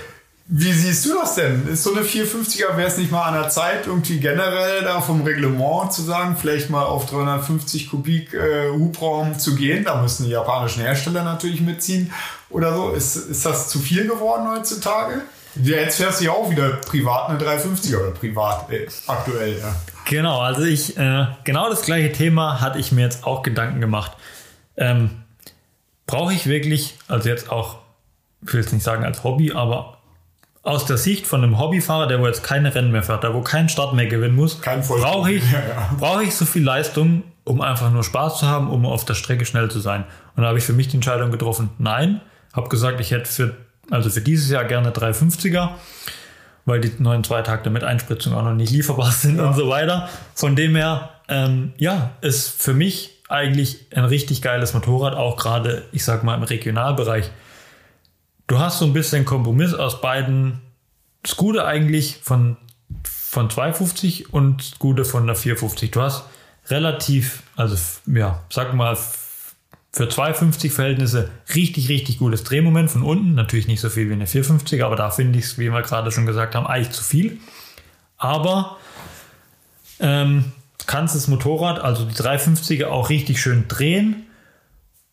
wie siehst du das denn? Ist so eine 450er, wäre es nicht mal an der Zeit, irgendwie generell da vom Reglement zu sagen, vielleicht mal auf 350 Kubik äh, Hubraum zu gehen? Da müssen die japanischen Hersteller natürlich mitziehen oder so. Ist, ist das zu viel geworden heutzutage? Ja, Jetzt fährst du ja auch wieder privat eine 350er oder privat äh, aktuell, ja. Genau, also ich, äh, genau das gleiche Thema hatte ich mir jetzt auch Gedanken gemacht. Ähm, Brauche ich wirklich, also jetzt auch, ich will es nicht sagen als Hobby, aber aus der Sicht von einem Hobbyfahrer, der wo jetzt keine Rennen mehr fährt, der wo keinen Start mehr gewinnen muss, brauche ich, Ja, ja. brauche ich so viel Leistung, um einfach nur Spaß zu haben, um auf der Strecke schnell zu sein. Und da habe ich für mich die Entscheidung getroffen, nein, habe gesagt, ich hätte für, also für dieses Jahr gerne 350er, weil die neuen Zweitakte mit Einspritzung auch noch nicht lieferbar sind und so weiter. Von dem her, ähm, ja, ist für mich eigentlich ein richtig geiles Motorrad, auch gerade, ich sag mal, im Regionalbereich. Du hast so ein bisschen Kompromiss aus beiden. Das Gute eigentlich von, von 250 und das Gute von der 450. Du hast relativ, also ja, sag mal, für 250 Verhältnisse richtig, richtig gutes Drehmoment von unten. Natürlich nicht so viel wie eine 450, aber da finde ich es, wie wir gerade schon gesagt haben, eigentlich zu viel. Aber ähm, kannst das Motorrad, also die 350er, auch richtig schön drehen.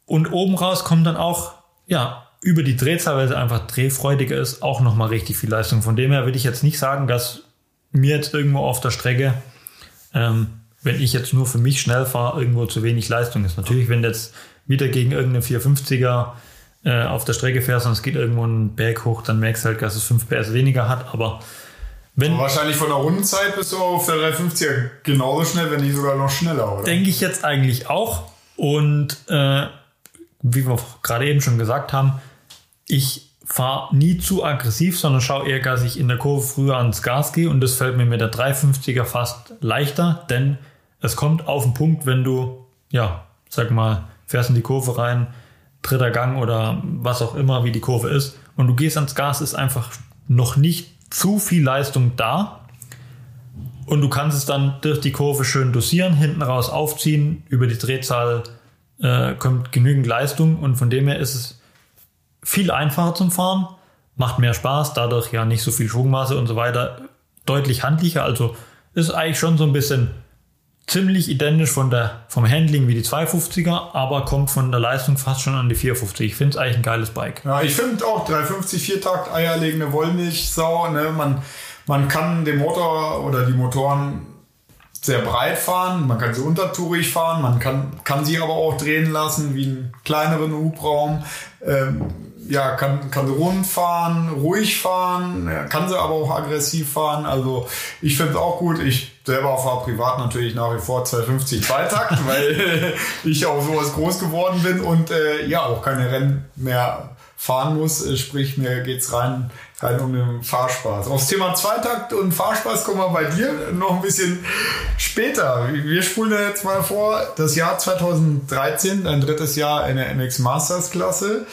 Und oben raus kommt dann auch, ja, über die Drehzahl, weil sie einfach drehfreudiger ist, auch nochmal richtig viel Leistung. Von dem her würde ich jetzt nicht sagen, dass mir jetzt irgendwo auf der Strecke, ähm, wenn ich jetzt nur für mich schnell fahre, irgendwo zu wenig Leistung ist. Natürlich, wenn jetzt wieder gegen irgendeine 450er äh, auf der Strecke fährst und es geht irgendwo einen Berg hoch, dann merkst du halt, dass es 5 PS weniger hat. Aber wenn. Wahrscheinlich von der Rundenzeit bist du auf der 350er genauso schnell, wenn nicht sogar noch schneller, oder? Denke ich jetzt eigentlich auch. Und äh, wie wir gerade eben schon gesagt haben, ich fahre nie zu aggressiv, sondern schaue eher, dass ich in der Kurve früher ans Gas gehe und das fällt mir mit der 350er fast leichter, denn es kommt auf den Punkt, wenn du, ja, sag mal, fährst in die Kurve rein, dritter Gang oder was auch immer, wie die Kurve ist, und du gehst ans Gas, ist einfach noch nicht zu viel Leistung da. Und du kannst es dann durch die Kurve schön dosieren, hinten raus aufziehen, über die Drehzahl äh, kommt genügend Leistung und von dem her ist es viel einfacher zum Fahren, macht mehr Spaß, dadurch ja nicht so viel Schwungmasse und so weiter, deutlich handlicher, also ist eigentlich schon so ein bisschen ziemlich identisch von der, vom Handling wie die 250er, aber kommt von der Leistung fast schon an die 450. Ich finde es eigentlich ein geiles Bike. Ja, ich finde auch 350 Viertakt eierlegende Wollmilchsau. Ne? Man, man kann den Motor oder die Motoren sehr breit fahren, man kann sie untertourig fahren, man kann, kann sie aber auch drehen lassen wie einen kleineren Hubraum. Ähm, ja, kann, kann sie rund fahren, ruhig fahren, kann sie aber auch aggressiv fahren. Also ich finde es auch gut. Ich selber fahre privat natürlich nach wie vor 250 Zweitakt, weil ich auf sowas groß geworden bin und äh, ja auch keine Rennen mehr fahren muss. Sprich, mir geht's rein, rein um den Fahrspaß. Aufs Thema Zweitakt und Fahrspaß kommen wir bei dir noch ein bisschen später. Wir spulen jetzt mal vor, das Jahr 2013, ein drittes Jahr in der MX Masters Klasse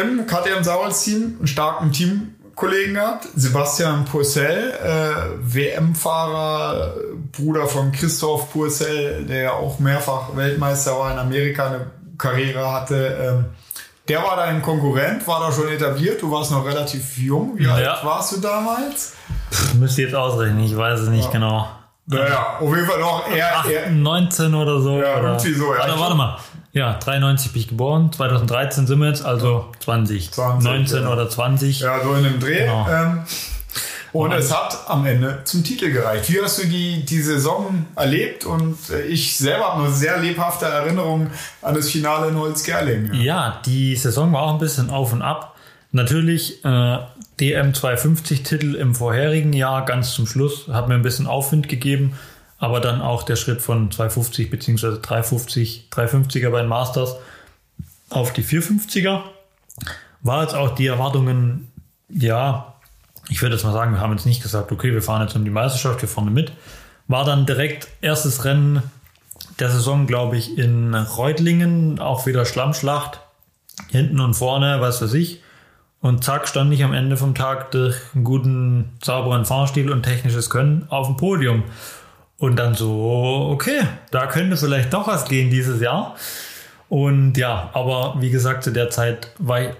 im KTM Team, einen starken Teamkollegen gehabt. Sebastian Purcell, äh, WM-Fahrer, Bruder von Christoph Purcell, der auch mehrfach Weltmeister war in Amerika, eine Karriere hatte. Ähm, der war dein Konkurrent, war da schon etabliert. Du warst noch relativ jung. Wie ja. alt warst du damals? Pff, müsst ihr jetzt ausrechnen, ich weiß es nicht ja. genau. Naja, auf jeden Fall noch eher, eher 19 oder so. Ja, oder, irgendwie so. Ja. Warte, warte mal. Ja, 93 bin ich geboren, 2013 sind wir jetzt, also 20. 20 19 ja. oder 20. Ja, so in dem Dreh. Genau. Ähm, und es hat am Ende zum Titel gereicht. Wie hast du die, die Saison erlebt? Und äh, ich selber habe eine sehr lebhafte Erinnerung an das Finale in Holzgerling. Ja. ja, die Saison war auch ein bisschen auf und ab. Natürlich äh, DM 250 Titel im vorherigen Jahr ganz zum Schluss hat mir ein bisschen Aufwind gegeben aber dann auch der Schritt von 250 bzw. 350, 350er bei den Masters auf die 450er war jetzt auch die Erwartungen, ja, ich würde jetzt mal sagen, wir haben jetzt nicht gesagt, okay, wir fahren jetzt um die Meisterschaft hier vorne mit. War dann direkt erstes Rennen der Saison, glaube ich, in Reutlingen, auch wieder Schlammschlacht, hinten und vorne, was weiß ich. Und zack, stand ich am Ende vom Tag durch einen guten, sauberen Fahrstil und technisches Können auf dem Podium. Und dann so, okay, da könnte vielleicht doch was gehen dieses Jahr. Und ja, aber wie gesagt, zu der Zeit war ich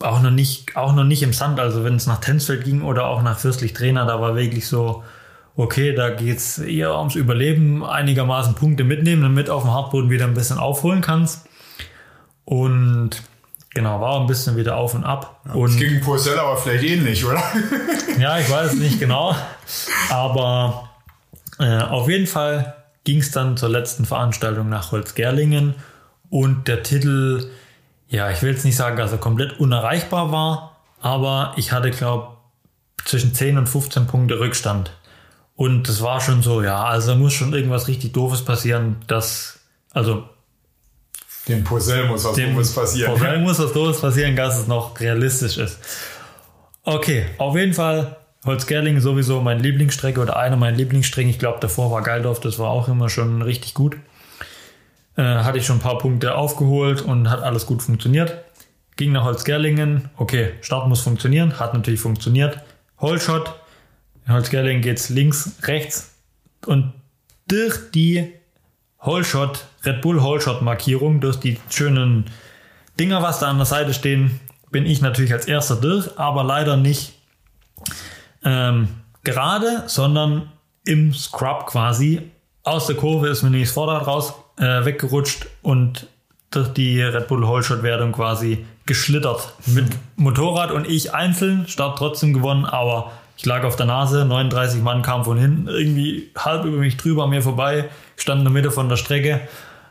auch noch nicht, auch noch nicht im Sand. Also wenn es nach Tensfeld ging oder auch nach Fürstlich Trainer, da war wirklich so, okay, da geht's eher ums Überleben, einigermaßen Punkte mitnehmen, damit auf dem Hartboden wieder ein bisschen aufholen kannst. Und genau, war ein bisschen wieder auf und ab. Ja, und es ging Purcell aber vielleicht ähnlich, oder? ja, ich weiß nicht genau. Aber äh, auf jeden Fall ging es dann zur letzten Veranstaltung nach Holzgerlingen und der Titel, ja, ich will jetzt nicht sagen, dass er komplett unerreichbar war, aber ich hatte, glaube zwischen 10 und 15 Punkte Rückstand. Und das war schon so, ja, also muss schon irgendwas richtig Doofes passieren, dass, also. Dem Purcell muss was Doofes passieren. Purcell muss was Doofes passieren, dass es noch realistisch ist. Okay, auf jeden Fall Holzgerling sowieso meine Lieblingsstrecke oder eine meiner Lieblingsstrecken. Ich glaube, davor war Geildorf, das war auch immer schon richtig gut. Äh, hatte ich schon ein paar Punkte aufgeholt und hat alles gut funktioniert. Ging nach Holzgerlingen. Okay, Start muss funktionieren. Hat natürlich funktioniert. Holshot. In Holzgerlingen geht's links, rechts. Und durch die Holshot, Red Bull Holshot Markierung, durch die schönen Dinger, was da an der Seite stehen, bin ich natürlich als erster durch, aber leider nicht ähm, gerade, sondern im Scrub quasi. Aus der Kurve ist mir nicht das Vorderrad raus äh, weggerutscht und durch die Red Bull Holshot-Wertung quasi geschlittert mit Motorrad und ich einzeln, Start trotzdem gewonnen, aber ich lag auf der Nase, 39 Mann kamen von hinten irgendwie halb über mich drüber, mir vorbei, stand in der Mitte von der Strecke.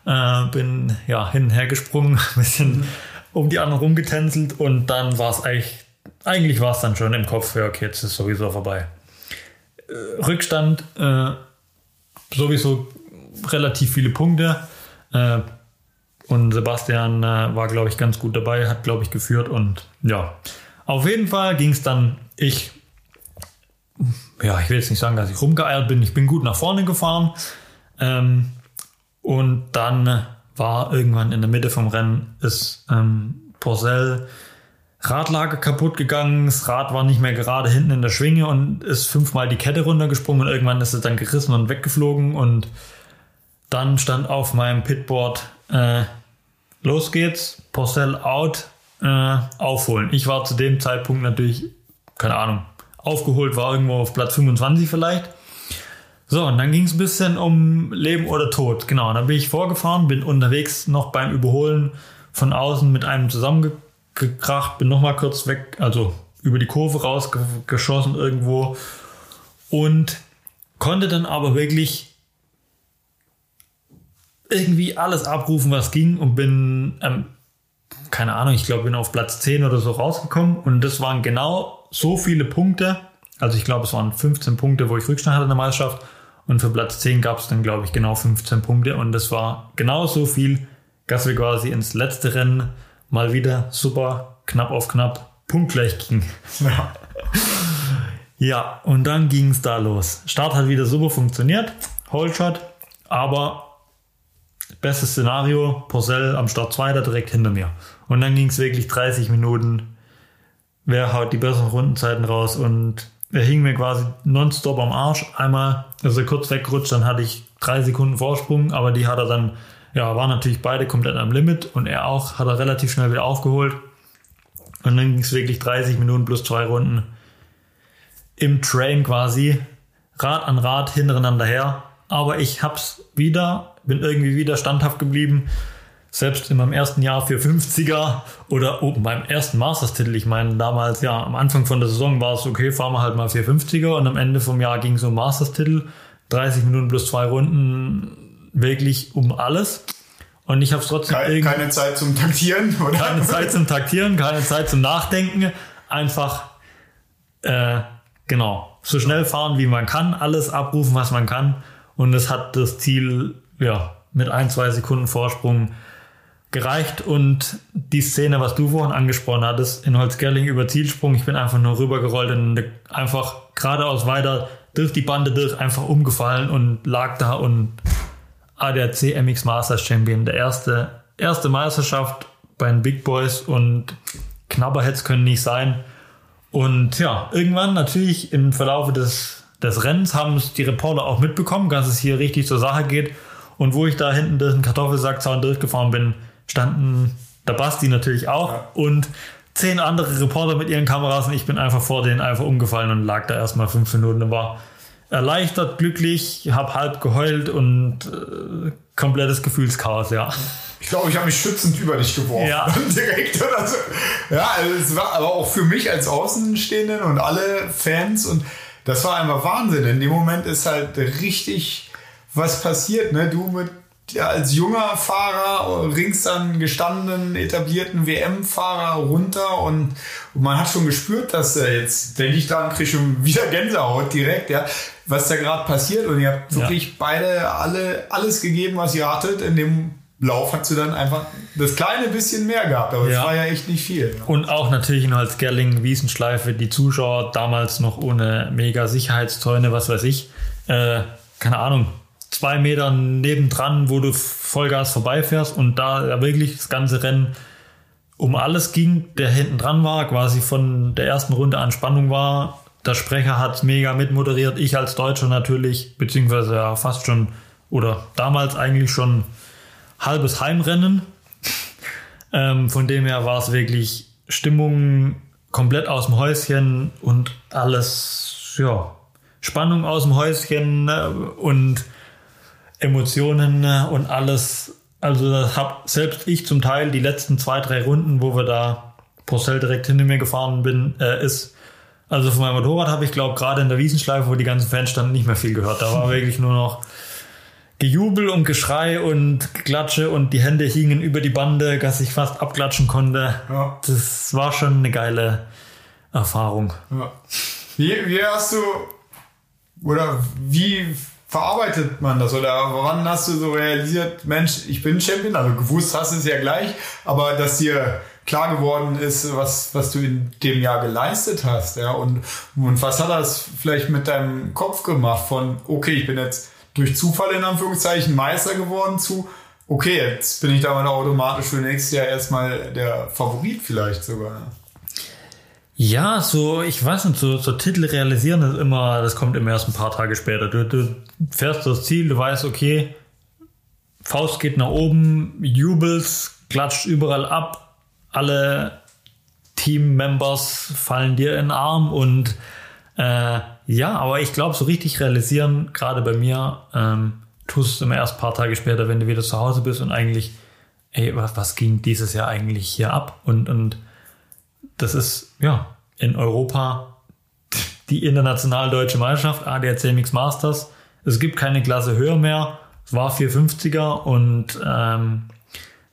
Äh, bin ja hin und her gesprungen, ein bisschen um die anderen rumgetänzelt und dann war es eigentlich, eigentlich war es dann schon im Kopf, ja, okay, jetzt ist sowieso vorbei. Äh, Rückstand, äh, sowieso relativ viele Punkte. Äh, und Sebastian äh, war, glaube ich, ganz gut dabei, hat, glaube ich, geführt. Und ja, auf jeden Fall ging es dann, ich, ja, ich will jetzt nicht sagen, dass ich rumgeeiert bin. Ich bin gut nach vorne gefahren. Ähm, und dann war irgendwann in der Mitte vom Rennen ist ähm, Porcel Radlager kaputt gegangen, das Rad war nicht mehr gerade hinten in der Schwinge und ist fünfmal die Kette runtergesprungen und irgendwann ist es dann gerissen und weggeflogen und dann stand auf meinem Pitboard, äh, los geht's, Porcel out, äh, aufholen. Ich war zu dem Zeitpunkt natürlich, keine Ahnung, aufgeholt war irgendwo auf Platz 25 vielleicht. So, und dann ging es ein bisschen um Leben oder Tod. Genau, dann bin ich vorgefahren, bin unterwegs noch beim Überholen von außen mit einem zusammengekracht, bin nochmal kurz weg, also über die Kurve rausgeschossen irgendwo und konnte dann aber wirklich irgendwie alles abrufen, was ging und bin, ähm, keine Ahnung, ich glaube, bin auf Platz 10 oder so rausgekommen und das waren genau so viele Punkte. Also ich glaube, es waren 15 Punkte, wo ich Rückstand hatte in der Meisterschaft und für Platz 10 gab es dann, glaube ich, genau 15 Punkte und das war genau so viel, dass wir quasi ins letzte Rennen mal wieder super knapp auf knapp punktgleich ging. Ja. ja, und dann ging es da los. Start hat wieder super funktioniert, Holeshot, aber bestes Szenario, Porcel am Start 2, da direkt hinter mir. Und dann ging es wirklich 30 Minuten, wer haut die besseren Rundenzeiten raus und er hing mir quasi nonstop am Arsch. Einmal ist er kurz weggerutscht, dann hatte ich drei Sekunden Vorsprung, aber die hat er dann, ja, waren natürlich beide komplett am Limit und er auch, hat er relativ schnell wieder aufgeholt. Und dann ging es wirklich 30 Minuten plus zwei Runden im Train quasi, Rad an Rad hintereinander her. Aber ich hab's wieder, bin irgendwie wieder standhaft geblieben. Selbst in meinem ersten Jahr für 50er oder oh, beim ersten Masters-Titel, ich meine, damals, ja, am Anfang von der Saison war es okay, fahren wir halt mal 450er und am Ende vom Jahr ging es um Masters-Titel, 30 Minuten plus zwei Runden, wirklich um alles. Und ich habe es trotzdem. Keine, keine Zeit zum Taktieren, oder? Keine Zeit zum Taktieren, keine Zeit zum Nachdenken. Einfach, äh, genau, so schnell fahren, wie man kann, alles abrufen, was man kann. Und es hat das Ziel, ja, mit ein, zwei Sekunden Vorsprung gereicht und die Szene, was du vorhin angesprochen hattest, in Holzgerling über Zielsprung, ich bin einfach nur rübergerollt und einfach geradeaus weiter durch die Bande durch einfach umgefallen und lag da und ADAC MX Masters Champion, der erste, erste Meisterschaft bei den Big Boys und es können nicht sein. Und ja, irgendwann natürlich im Verlauf des, des Rennens haben es die Reporter auch mitbekommen, dass es hier richtig zur Sache geht. Und wo ich da hinten durch den Kartoffelsackzaun durchgefahren bin, standen der Basti natürlich auch ja. und zehn andere Reporter mit ihren Kameras und ich bin einfach vor denen einfach umgefallen und lag da erstmal fünf Minuten und war erleichtert, glücklich, hab halb geheult und äh, komplettes Gefühlschaos, ja. Ich glaube, ich habe mich schützend über dich geworfen. Ja. Direkt oder so. Ja, also es war aber auch für mich als Außenstehenden und alle Fans und das war einfach Wahnsinn. In dem Moment ist halt richtig was passiert, ne? Du mit ja, als junger Fahrer rings an gestandenen, etablierten WM-Fahrer runter und, und, man hat schon gespürt, dass er jetzt, denke ich daran, kriege ich schon wieder Gänsehaut direkt, ja, was da gerade passiert und ihr habt wirklich ja. beide alle alles gegeben, was ihr hattet. In dem Lauf hat sie dann einfach das kleine bisschen mehr gehabt, aber es ja. war ja echt nicht viel. Und auch natürlich in Holzgerling, Wiesenschleife, die Zuschauer damals noch ohne mega Sicherheitszäune, was weiß ich, äh, keine Ahnung, zwei Meter nebendran, wo du Vollgas vorbeifährst und da wirklich das ganze Rennen um alles ging, der hinten dran war, quasi von der ersten Runde an Spannung war. Der Sprecher hat mega mitmoderiert, ich als Deutscher natürlich, beziehungsweise ja fast schon oder damals eigentlich schon halbes Heimrennen. ähm, von dem her war es wirklich Stimmung komplett aus dem Häuschen und alles, ja, Spannung aus dem Häuschen äh, und Emotionen äh, und alles. Also das habe selbst ich zum Teil die letzten zwei, drei Runden, wo wir da Porcel direkt hinter mir gefahren bin, äh, ist. Also von meinem Motorrad habe ich glaube gerade in der Wiesenschleife, wo die ganzen Fans standen, nicht mehr viel gehört. Da war wirklich nur noch Gejubel und Geschrei und Klatsche und die Hände hingen über die Bande, dass ich fast abklatschen konnte. Ja. Das war schon eine geile Erfahrung. Ja. Wie, wie hast du oder wie verarbeitet man das? Oder wann hast du so realisiert, Mensch, ich bin Champion? Also gewusst hast du es ja gleich, aber dass dir klar geworden ist, was, was du in dem Jahr geleistet hast, ja, und, und was hat das vielleicht mit deinem Kopf gemacht von, okay, ich bin jetzt durch Zufall in Anführungszeichen Meister geworden zu, okay, jetzt bin ich da mal automatisch für nächstes Jahr erstmal der Favorit vielleicht sogar. Ja, so, ich weiß nicht, so, so Titel realisieren ist immer, das kommt immer erst ein paar Tage später. Du, du fährst das Ziel, du weißt, okay, Faust geht nach oben, jubelst, klatscht überall ab, alle Team-Members fallen dir in den Arm und äh, ja, aber ich glaube, so richtig realisieren, gerade bei mir, ähm, tust du es immer erst ein paar Tage später, wenn du wieder zu Hause bist und eigentlich, ey, was, was ging dieses Jahr eigentlich hier ab? Und, und das ist, ja, in Europa die international deutsche Meisterschaft, ADAC Mix Masters. Es gibt keine Klasse höher mehr. Es war 450er und ähm,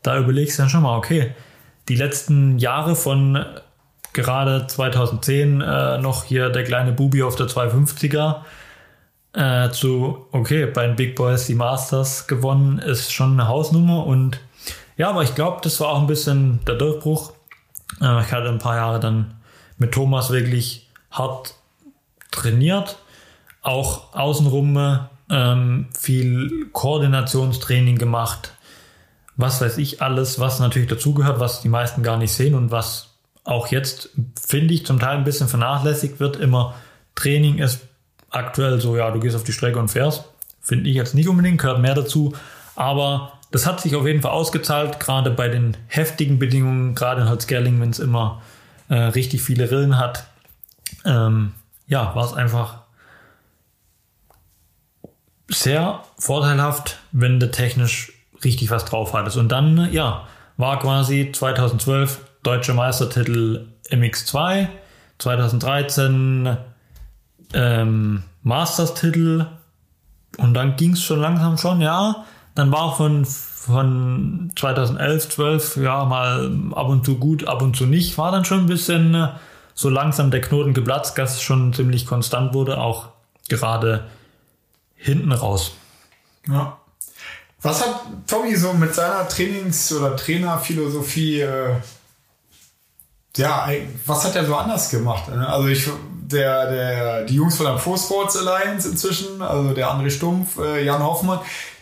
da überlegst du dann schon mal, okay, die letzten Jahre von gerade 2010 äh, noch hier der kleine Bubi auf der 250er äh, zu, okay, bei den Big Boys die Masters gewonnen, ist schon eine Hausnummer und ja, aber ich glaube, das war auch ein bisschen der Durchbruch. Äh, ich hatte ein paar Jahre dann mit Thomas wirklich hart trainiert, auch außenrum ähm, viel Koordinationstraining gemacht, was weiß ich alles, was natürlich dazugehört, was die meisten gar nicht sehen und was auch jetzt, finde ich, zum Teil ein bisschen vernachlässigt wird. Immer Training ist aktuell so, ja, du gehst auf die Strecke und fährst. Finde ich jetzt nicht unbedingt, gehört mehr dazu. Aber das hat sich auf jeden Fall ausgezahlt, gerade bei den heftigen Bedingungen, gerade in Holzgerling, wenn es immer äh, richtig viele Rillen hat. Ähm, ja, war es einfach sehr vorteilhaft, wenn du technisch richtig was drauf hattest. Und dann, ja, war quasi 2012 deutscher Meistertitel MX2, 2013 ähm, Masters-Titel und dann ging es schon langsam schon, ja. Dann war von, von 2011, 12, ja, mal ab und zu gut, ab und zu nicht. War dann schon ein bisschen so langsam der Knoten geplatzt, dass es schon ziemlich konstant wurde, auch gerade hinten raus. Ja. Was hat Tommy so mit seiner Trainings- oder Trainerphilosophie äh, ja, was hat er so anders gemacht? Ne? Also ich, der, der, die Jungs von der Pro Sports Alliance inzwischen, also der André Stumpf, äh, Jan Hoffmann,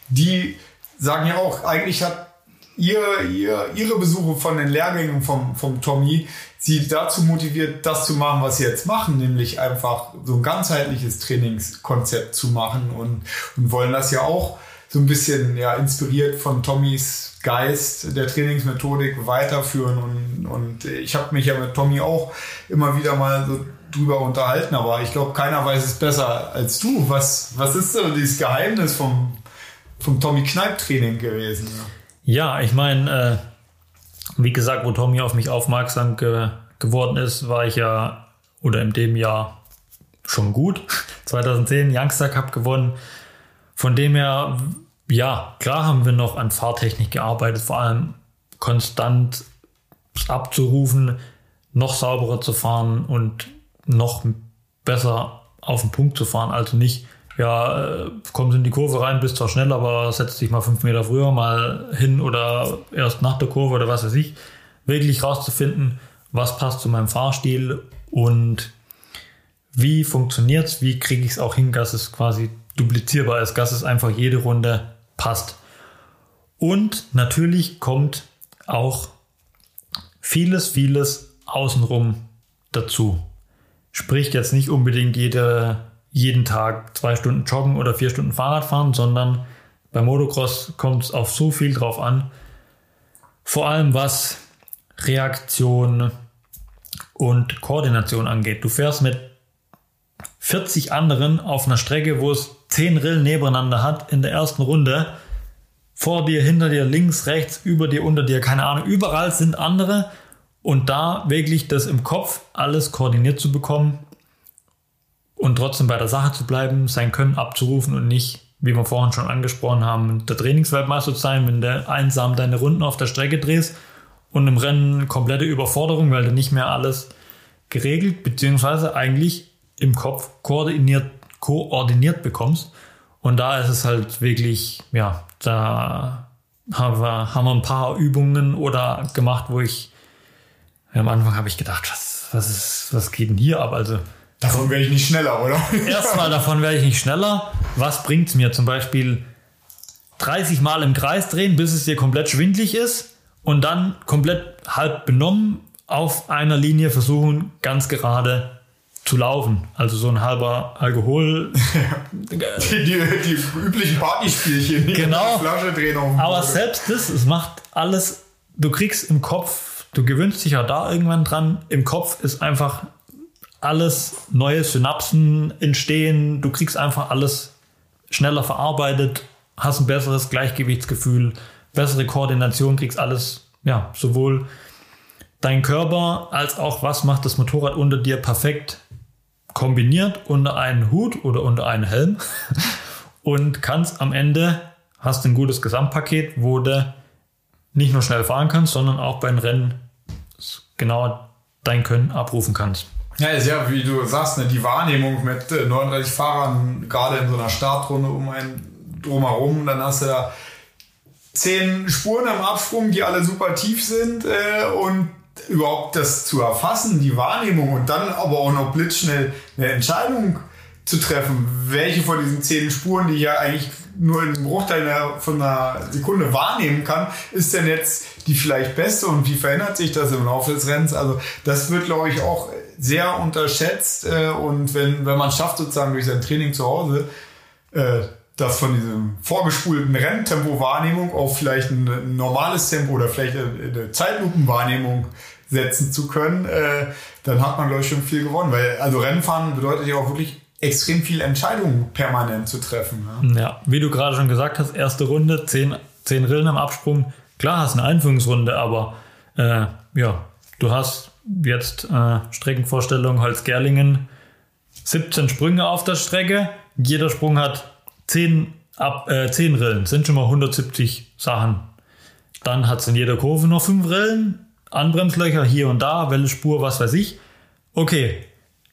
die sagen ja auch, eigentlich hat ihr, ihr, ihre Besuche von den Lehrgängen vom, vom Tommy sie dazu motiviert, das zu machen, was sie jetzt machen, nämlich einfach so ein ganzheitliches Trainingskonzept zu machen und, und wollen das ja auch so ein bisschen ja, inspiriert von Tommys Geist der Trainingsmethodik weiterführen. Und, und ich habe mich ja mit Tommy auch immer wieder mal so drüber unterhalten, aber ich glaube, keiner weiß es besser als du. Was, was ist so dieses Geheimnis vom, vom Tommy Kneip-Training gewesen? Ja, ich meine, äh, wie gesagt, wo Tommy auf mich aufmerksam ge geworden ist, war ich ja, oder in dem Jahr schon gut. 2010 Youngster Cup gewonnen von dem her, ja, klar haben wir noch an Fahrtechnik gearbeitet, vor allem konstant abzurufen, noch sauberer zu fahren und noch besser auf den Punkt zu fahren. Also nicht, ja, äh, kommst in die Kurve rein, bist zwar schnell, aber setz dich mal fünf Meter früher mal hin oder erst nach der Kurve oder was weiß ich. Wirklich rauszufinden, was passt zu meinem Fahrstil und wie funktioniert es, wie kriege ich es auch hin, dass es quasi duplizierbar ist, dass es einfach jede Runde passt. Und natürlich kommt auch vieles, vieles außenrum dazu. Spricht jetzt nicht unbedingt jede, jeden Tag zwei Stunden joggen oder vier Stunden Fahrrad fahren, sondern beim Motocross kommt es auf so viel drauf an. Vor allem was Reaktion und Koordination angeht. Du fährst mit 40 anderen auf einer Strecke, wo es 10 Rillen nebeneinander hat in der ersten Runde. Vor dir, hinter dir, links, rechts, über dir, unter dir, keine Ahnung. Überall sind andere. Und da wirklich das im Kopf alles koordiniert zu bekommen und trotzdem bei der Sache zu bleiben, sein Können abzurufen und nicht wie wir vorhin schon angesprochen haben, der Trainingsweltmeister zu sein, wenn du einsam deine Runden auf der Strecke drehst und im Rennen komplette Überforderung, weil du nicht mehr alles geregelt, beziehungsweise eigentlich im Kopf koordiniert, koordiniert bekommst. Und da ist es halt wirklich, ja, da haben wir, haben wir ein paar Übungen oder gemacht, wo ich am Anfang habe ich gedacht, was, was, ist, was geht denn hier ab? Also Davon werde ich nicht schneller, oder? Erstmal davon werde ich nicht schneller. Was bringt es mir? Zum Beispiel 30 Mal im Kreis drehen, bis es dir komplett schwindlig ist und dann komplett halb benommen auf einer Linie versuchen, ganz gerade zu laufen. Also so ein halber Alkohol. die, die, die üblichen Partyspielchen. Die Genau. Flasche drehen auf Aber Boden. selbst das, es macht alles, du kriegst im Kopf, du gewöhnst dich ja da irgendwann dran, im Kopf ist einfach alles neue Synapsen entstehen, du kriegst einfach alles schneller verarbeitet, hast ein besseres Gleichgewichtsgefühl, bessere Koordination, kriegst alles, ja, sowohl dein Körper als auch was macht das Motorrad unter dir perfekt kombiniert unter einen Hut oder unter einen Helm und kannst am Ende hast ein gutes Gesamtpaket, wo du nicht nur schnell fahren kannst, sondern auch beim Rennen genau dein Können abrufen kannst. Ja, ist ja, wie du sagst, ne, die Wahrnehmung mit äh, 39 Fahrern, gerade in so einer Startrunde um einen drumherum, dann hast du da zehn Spuren am Absprung, die alle super tief sind äh, und überhaupt das zu erfassen, die Wahrnehmung und dann aber auch noch blitzschnell eine Entscheidung zu treffen, welche von diesen zehn Spuren, die ich ja eigentlich nur in einem Bruchteil von einer Sekunde wahrnehmen kann, ist denn jetzt die vielleicht beste und wie verändert sich das im Laufe des Rennens? Also das wird, glaube ich, auch sehr unterschätzt äh, und wenn, wenn man schafft, sozusagen durch sein Training zu Hause, äh, das von diesem vorgespulten Renntempo-Wahrnehmung auf vielleicht ein, normales Tempo oder vielleicht eine, Zeitlupenwahrnehmung setzen zu können, äh, dann hat man, glaube ich, schon viel gewonnen. Weil also Rennfahren bedeutet ja auch wirklich extrem viel Entscheidungen permanent zu treffen. Ja? Ja, wie du gerade schon gesagt hast, erste Runde, 10, 10 Rillen am Absprung. Klar hast eine Einführungsrunde, aber äh, ja, du hast jetzt äh, Streckenvorstellung Holzgerlingen, 17 Sprünge auf der Strecke. Jeder Sprung hat 10, ab, äh, 10 Rillen, sind schon mal 170 Sachen. Dann hat es in jeder Kurve noch 5 Rillen, Anbremslöcher hier und da, Welle, Spur, was weiß ich. Okay,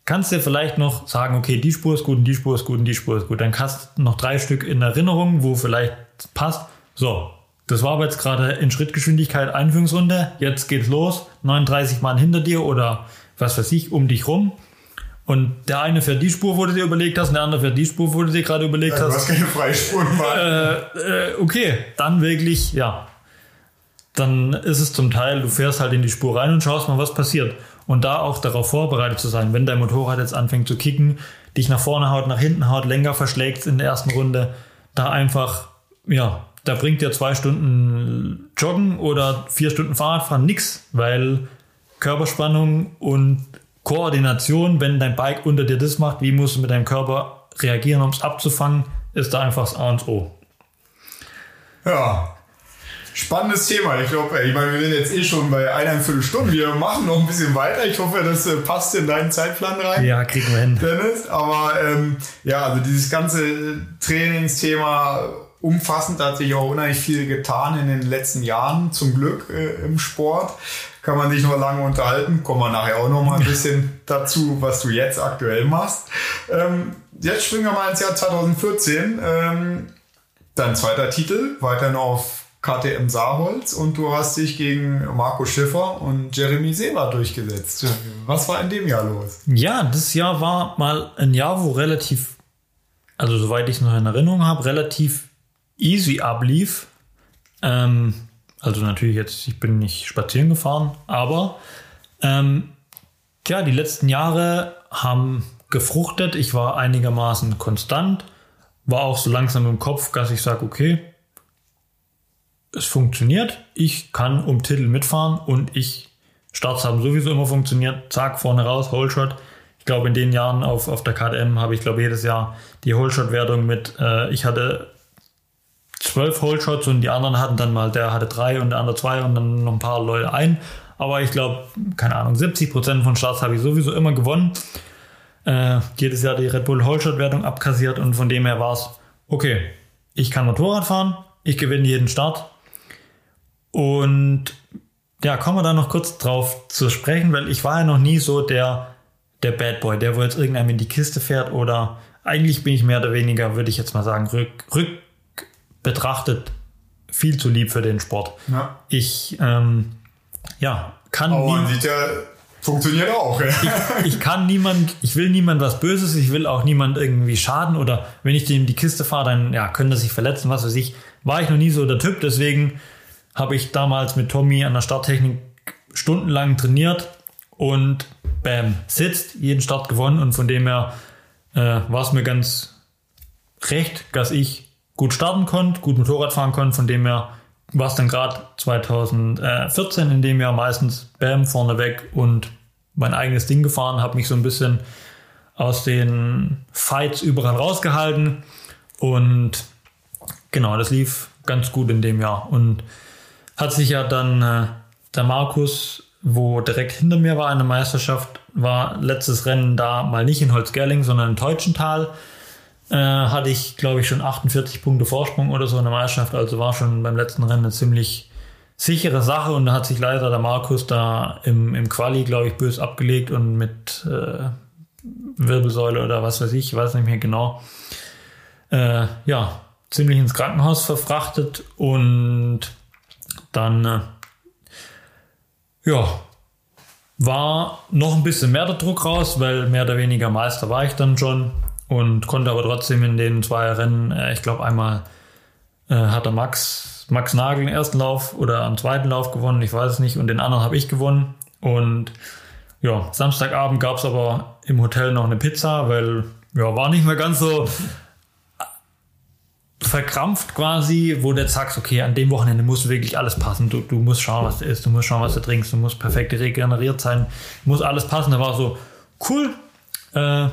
kannst dir vielleicht noch sagen, okay, die Spur ist gut und die Spur ist gut und die Spur ist gut. Dann hast du noch drei Stück in Erinnerung, wo vielleicht passt. So, das war aber jetzt gerade in Schrittgeschwindigkeit Einführungsrunde. Jetzt geht's los. 39 Mann hinter dir oder was weiß ich, um dich rum. Und der eine fährt die Spur, wo du dir überlegt hast, und der andere fährt die Spur, wo du dir gerade überlegt Du hast. hast keine Freispuren. Äh, äh, okay, dann wirklich, ja. Dann ist es zum Teil, du fährst halt in die Spur rein und schaust mal, was passiert. Und da auch darauf vorbereitet zu sein, wenn dein Motorrad jetzt anfängt zu kicken, dich nach vorne haut, nach hinten haut, Lenker verschlägt in der ersten Runde, da einfach, ja, da bringt dir zwei Stunden Joggen oder vier Stunden Fahrradfahren nix, weil Körperspannung und Koordination, wenn dein Bike unter dir das macht, wie musst du mit deinem Körper reagieren, um es abzufangen, ist da einfach das A und O. Ja. Spannendes Thema. Ich glaube, ich meine, wir sind jetzt eh schon bei eineinviertel Stunden. Wir machen noch ein bisschen weiter. Ich hoffe, das äh, passt in deinen Zeitplan rein. Ja, kriegen wir hin. Dennis. Aber ähm, ja, also dieses ganze Trainingsthema umfassend da hat sich auch unheimlich viel getan in den letzten Jahren, zum Glück äh, im Sport. Kann man sich noch lange unterhalten. Kommen wir nachher auch noch mal ein bisschen dazu, was du jetzt aktuell machst. Ähm, jetzt springen wir mal ins Jahr 2014. Ähm, dein zweiter Titel, weiterhin auf KTM Saarholz und du hast dich gegen Marco Schiffer und Jeremy Seber durchgesetzt. Was war in dem Jahr los? Ja, das Jahr war mal ein Jahr, wo relativ, also soweit ich es noch in Erinnerung habe, relativ easy ablief. Ähm, also natürlich jetzt, ich bin nicht spazieren gefahren, aber ähm, ja, die letzten Jahre haben gefruchtet. Ich war einigermaßen konstant, war auch so langsam im Kopf, dass ich sage, okay, es funktioniert. Ich kann um Titel mitfahren und ich Starts haben sowieso immer funktioniert. Zack, vorne raus, Holeshot. Ich glaube, in den Jahren auf, auf der KTM habe ich, glaube jedes Jahr die Holeshot-Wertung mit, äh, ich hatte zwölf Holeshots und die anderen hatten dann mal, der hatte drei und der andere zwei und dann noch ein paar Leute ein. Aber ich glaube, keine Ahnung, 70% von Starts habe ich sowieso immer gewonnen. Äh, jedes Jahr die Red Bull Holeshot-Wertung abkassiert und von dem her war es okay, ich kann Motorrad fahren, ich gewinne jeden Start. Und ja, kommen wir da noch kurz drauf zu sprechen, weil ich war ja noch nie so der, der Bad Boy, der wo jetzt irgendeinem in die Kiste fährt oder eigentlich bin ich mehr oder weniger, würde ich jetzt mal sagen, rück, rück betrachtet viel zu lieb für den Sport. Ja. Ich, ähm, ja, kann Aber man sieht ja, funktioniert auch. Ja. ich kann niemand, ich will niemand was Böses, ich will auch niemand irgendwie schaden oder wenn ich dem die Kiste fahre, dann ja, könnte er sich verletzen, was weiß ich. War ich noch nie so der Typ, deswegen habe ich damals mit Tommy an der Starttechnik stundenlang trainiert und bam, sitzt, jeden Start gewonnen und von dem her äh, war es mir ganz recht, dass ich gut starten konnte, gut Motorrad fahren konnte, von dem her war es dann gerade 2014 in dem Jahr meistens bam, vorne weg und mein eigenes Ding gefahren, habe mich so ein bisschen aus den Fights überall rausgehalten und genau, das lief ganz gut in dem Jahr und hat sich ja dann äh, der Markus, wo direkt hinter mir war in der Meisterschaft, war letztes Rennen da mal nicht in Holzgerling, sondern in Teutschental. Äh, hatte ich, glaube ich, schon 48 Punkte Vorsprung oder so in der Meisterschaft, also war schon beim letzten Rennen eine ziemlich sichere Sache. Und da hat sich leider der Markus da im, im Quali, glaube ich, bös abgelegt und mit äh, Wirbelsäule oder was weiß ich, ich weiß nicht mehr genau, äh, ja, ziemlich ins Krankenhaus verfrachtet. Und dann, äh, ja, war noch ein bisschen mehr der Druck raus, weil mehr oder weniger Meister war ich dann schon und konnte aber trotzdem in den zwei Rennen, äh, ich glaube einmal äh, der Max, Max Nagel den ersten Lauf oder am zweiten Lauf gewonnen, ich weiß es nicht, und den anderen habe ich gewonnen. Und ja, Samstagabend gab es aber im Hotel noch eine Pizza, weil ja, war nicht mehr ganz so verkrampft quasi, wo du jetzt sagst, okay, an dem Wochenende muss wirklich alles passen. Du, du musst schauen, was du isst, du musst schauen, was du trinkst, du musst perfekt regeneriert sein, muss alles passen. Da war so, cool, äh,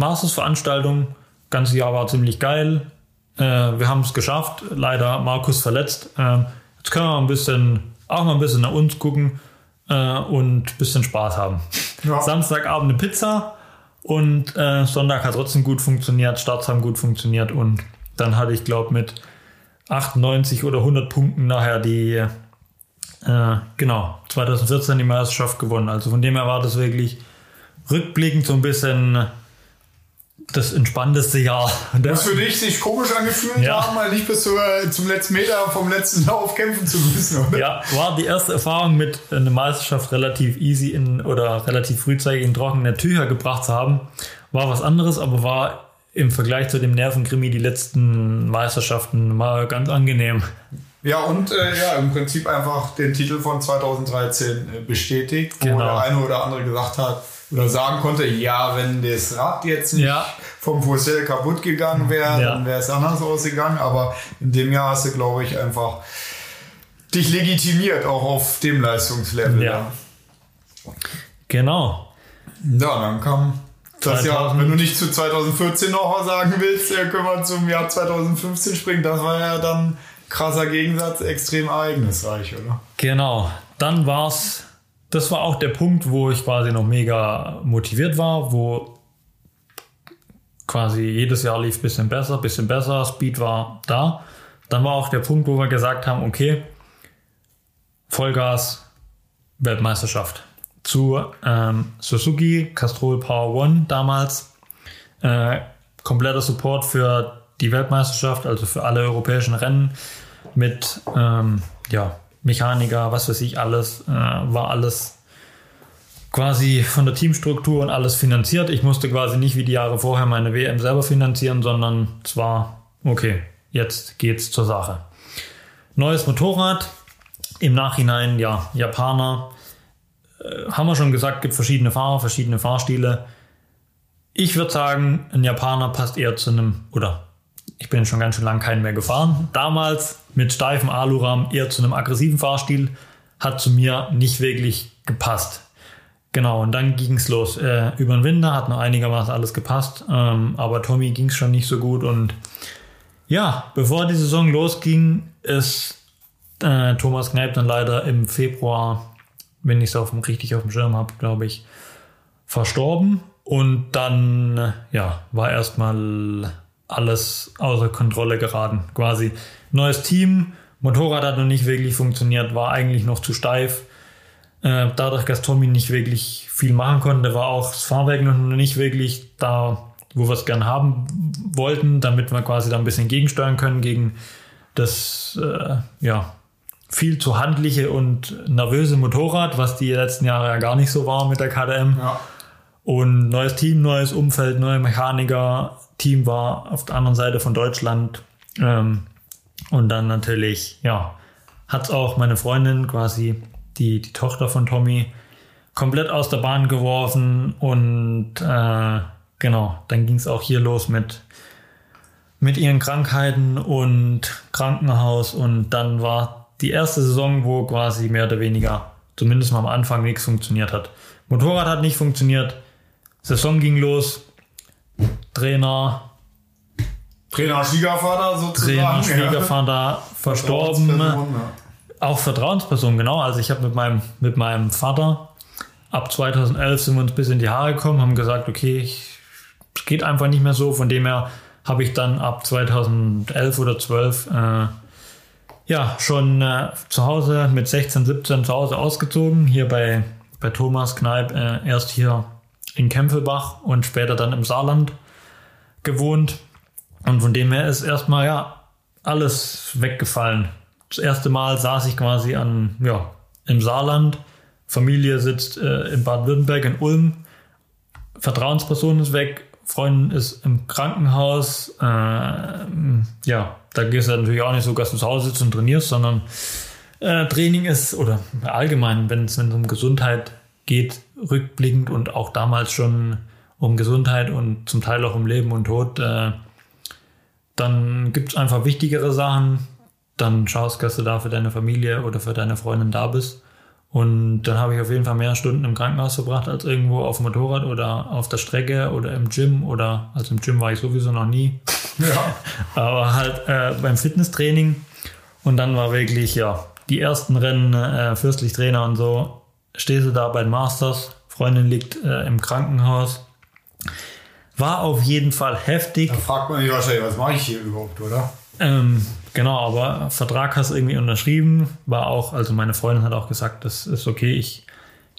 Masters-Veranstaltung, ganze Jahr war ziemlich geil. Äh, wir haben es geschafft, leider Markus verletzt. Äh, jetzt können wir ein bisschen, auch mal ein bisschen nach uns gucken äh, und ein bisschen Spaß haben. Ja. Samstagabend eine Pizza und äh, Sonntag hat trotzdem gut funktioniert, Starts haben gut funktioniert und dann hatte ich, glaube mit 98 oder 100 Punkten nachher die, äh, genau, 2014 die Meisterschaft gewonnen. Also von dem her war das wirklich rückblickend so ein bisschen das entspannteste Jahr. Muss für dich sich komisch angefühlt Ja. haben, mal nicht bis zur, zum letzten Meter vom letzten Lauf kämpfen zu müssen, oder? Ja, war die erste Erfahrung mit einer Meisterschaft relativ easy in oder relativ frühzeitig in trockene Tücher gebracht zu haben. War was anderes, aber war im Vergleich zu dem Nervenkrimi die letzten Meisterschaften mal ganz angenehm. Ja, und äh, ja, im Prinzip einfach den Titel von 2013 äh, bestätigt, wo Genau. der eine oder andere gesagt hat oder sagen konnte, ja, wenn das Rad jetzt nicht Ja. vom Fussel kaputt gegangen wäre, Ja. dann wäre es anders ausgegangen. Aber in dem Jahr hast du, glaube ich, einfach dich legitimiert, auch auf dem Leistungslevel. Ja. Genau. Ja, dann kam das 2000. Jahr, wenn du nicht zu 2014 noch was sagen willst, können wir zum Jahr 2015 springen. Das war ja dann krasser Gegensatz, extrem ereignisreich, oder? Genau. Dann war's. Das war auch der Punkt, wo ich quasi noch mega motiviert war, wo quasi jedes Jahr lief bisschen besser, bisschen besser, Speed war da. Dann war auch der Punkt, wo wir gesagt haben, okay, Vollgas, Weltmeisterschaft. Zu ähm, Suzuki, Castrol Power One damals. Äh, kompletter Support für die Weltmeisterschaft, also für alle europäischen Rennen mit ähm, ja, Mechaniker, was weiß ich, alles, äh, war alles quasi von der Teamstruktur und alles finanziert. Ich musste quasi nicht wie die Jahre vorher meine WM selber finanzieren, sondern es war, okay, jetzt geht's zur Sache. Neues Motorrad, im Nachhinein, ja, Japaner, äh, haben wir schon gesagt, gibt verschiedene Fahrer, verschiedene Fahrstile. Ich würde sagen, ein Japaner passt eher zu einem, oder ich bin schon ganz schön lange keinen mehr gefahren. Damals mit steifem Alurahmen eher zu einem aggressiven Fahrstil, hat zu mir nicht wirklich gepasst. Genau, und dann ging es los. Äh, über den Winter hat noch einigermaßen alles gepasst, ähm, aber Tommy ging es schon nicht so gut. Und ja, bevor die Saison losging, ist äh, Thomas Kneip dann leider im Februar, wenn ich es richtig auf dem Schirm habe, glaube ich, verstorben. Und dann äh, ja, war erstmal alles außer Kontrolle geraten. Quasi neues Team, Motorrad hat noch nicht wirklich funktioniert, war eigentlich noch zu steif. Äh, dadurch, dass Tommy nicht wirklich viel machen konnte, war auch das Fahrwerk noch nicht wirklich da, wo wir es gern haben wollten, damit wir quasi da ein bisschen gegensteuern können gegen das äh, ja, viel zu handliche und nervöse Motorrad, was die letzten Jahre ja gar nicht so war mit der KTM. Ja. Und neues Team, neues Umfeld, neue Mechaniker. Team war auf der anderen Seite von Deutschland. Ähm, und dann natürlich, ja, hat es auch meine Freundin quasi, die, die Tochter von Tommy, komplett aus der Bahn geworfen. Und äh, genau, dann ging es auch hier los mit, mit ihren Krankheiten und Krankenhaus. Und dann war die erste Saison, wo quasi mehr oder weniger, zumindest mal am Anfang, nichts funktioniert hat. Motorrad hat nicht funktioniert, Saison ging los, Trainer, Trainer, Schwiegervater sozusagen. Trainer, Schwiegervater ja. verstorben. Vertrauensperson, ja. Auch Vertrauensperson, genau. Also ich habe mit meinem, mit meinem Vater ab 2011 sind wir uns bis in die Haare gekommen, haben gesagt, okay, es geht einfach nicht mehr so. Von dem her habe ich dann ab 2011 oder 12 äh, ja schon äh, zu Hause mit 16, 17 zu Hause ausgezogen. Hier bei, bei Thomas Kneip äh, erst hier in Kempfelbach und später dann im Saarland gewohnt. Und von dem her ist erstmal ja alles weggefallen. Das erste Mal saß ich quasi an, ja, im Saarland. Familie sitzt äh, in Baden-Württemberg in Ulm. Vertrauensperson ist weg. Freundin ist im Krankenhaus. Äh, ja, da gehst du natürlich auch nicht so, dass du zu Hause sitzt und trainierst, sondern äh, Training ist, oder allgemein, wenn es um Gesundheit geht, rückblickend und auch damals schon um Gesundheit und zum Teil auch um Leben und Tod, äh, dann gibt es einfach wichtigere Sachen. Dann schaust, dass du da für deine Familie oder für deine Freundin da bist. Und dann habe ich auf jeden Fall mehr Stunden im Krankenhaus verbracht als irgendwo auf dem Motorrad oder auf der Strecke oder im Gym oder also im Gym war ich sowieso noch nie. Ja. Aber halt äh, beim Fitnesstraining. Und dann war wirklich, ja, die ersten Rennen, äh, Fürstlich Trainer und so, stehst du da bei den Masters, Freundin liegt äh, im Krankenhaus. War auf jeden Fall heftig. Da fragt man sich wahrscheinlich, was mache ich hier überhaupt, oder? Ähm, genau, aber Vertrag hast du irgendwie unterschrieben. War auch, also meine Freundin hat auch gesagt, das ist okay, ich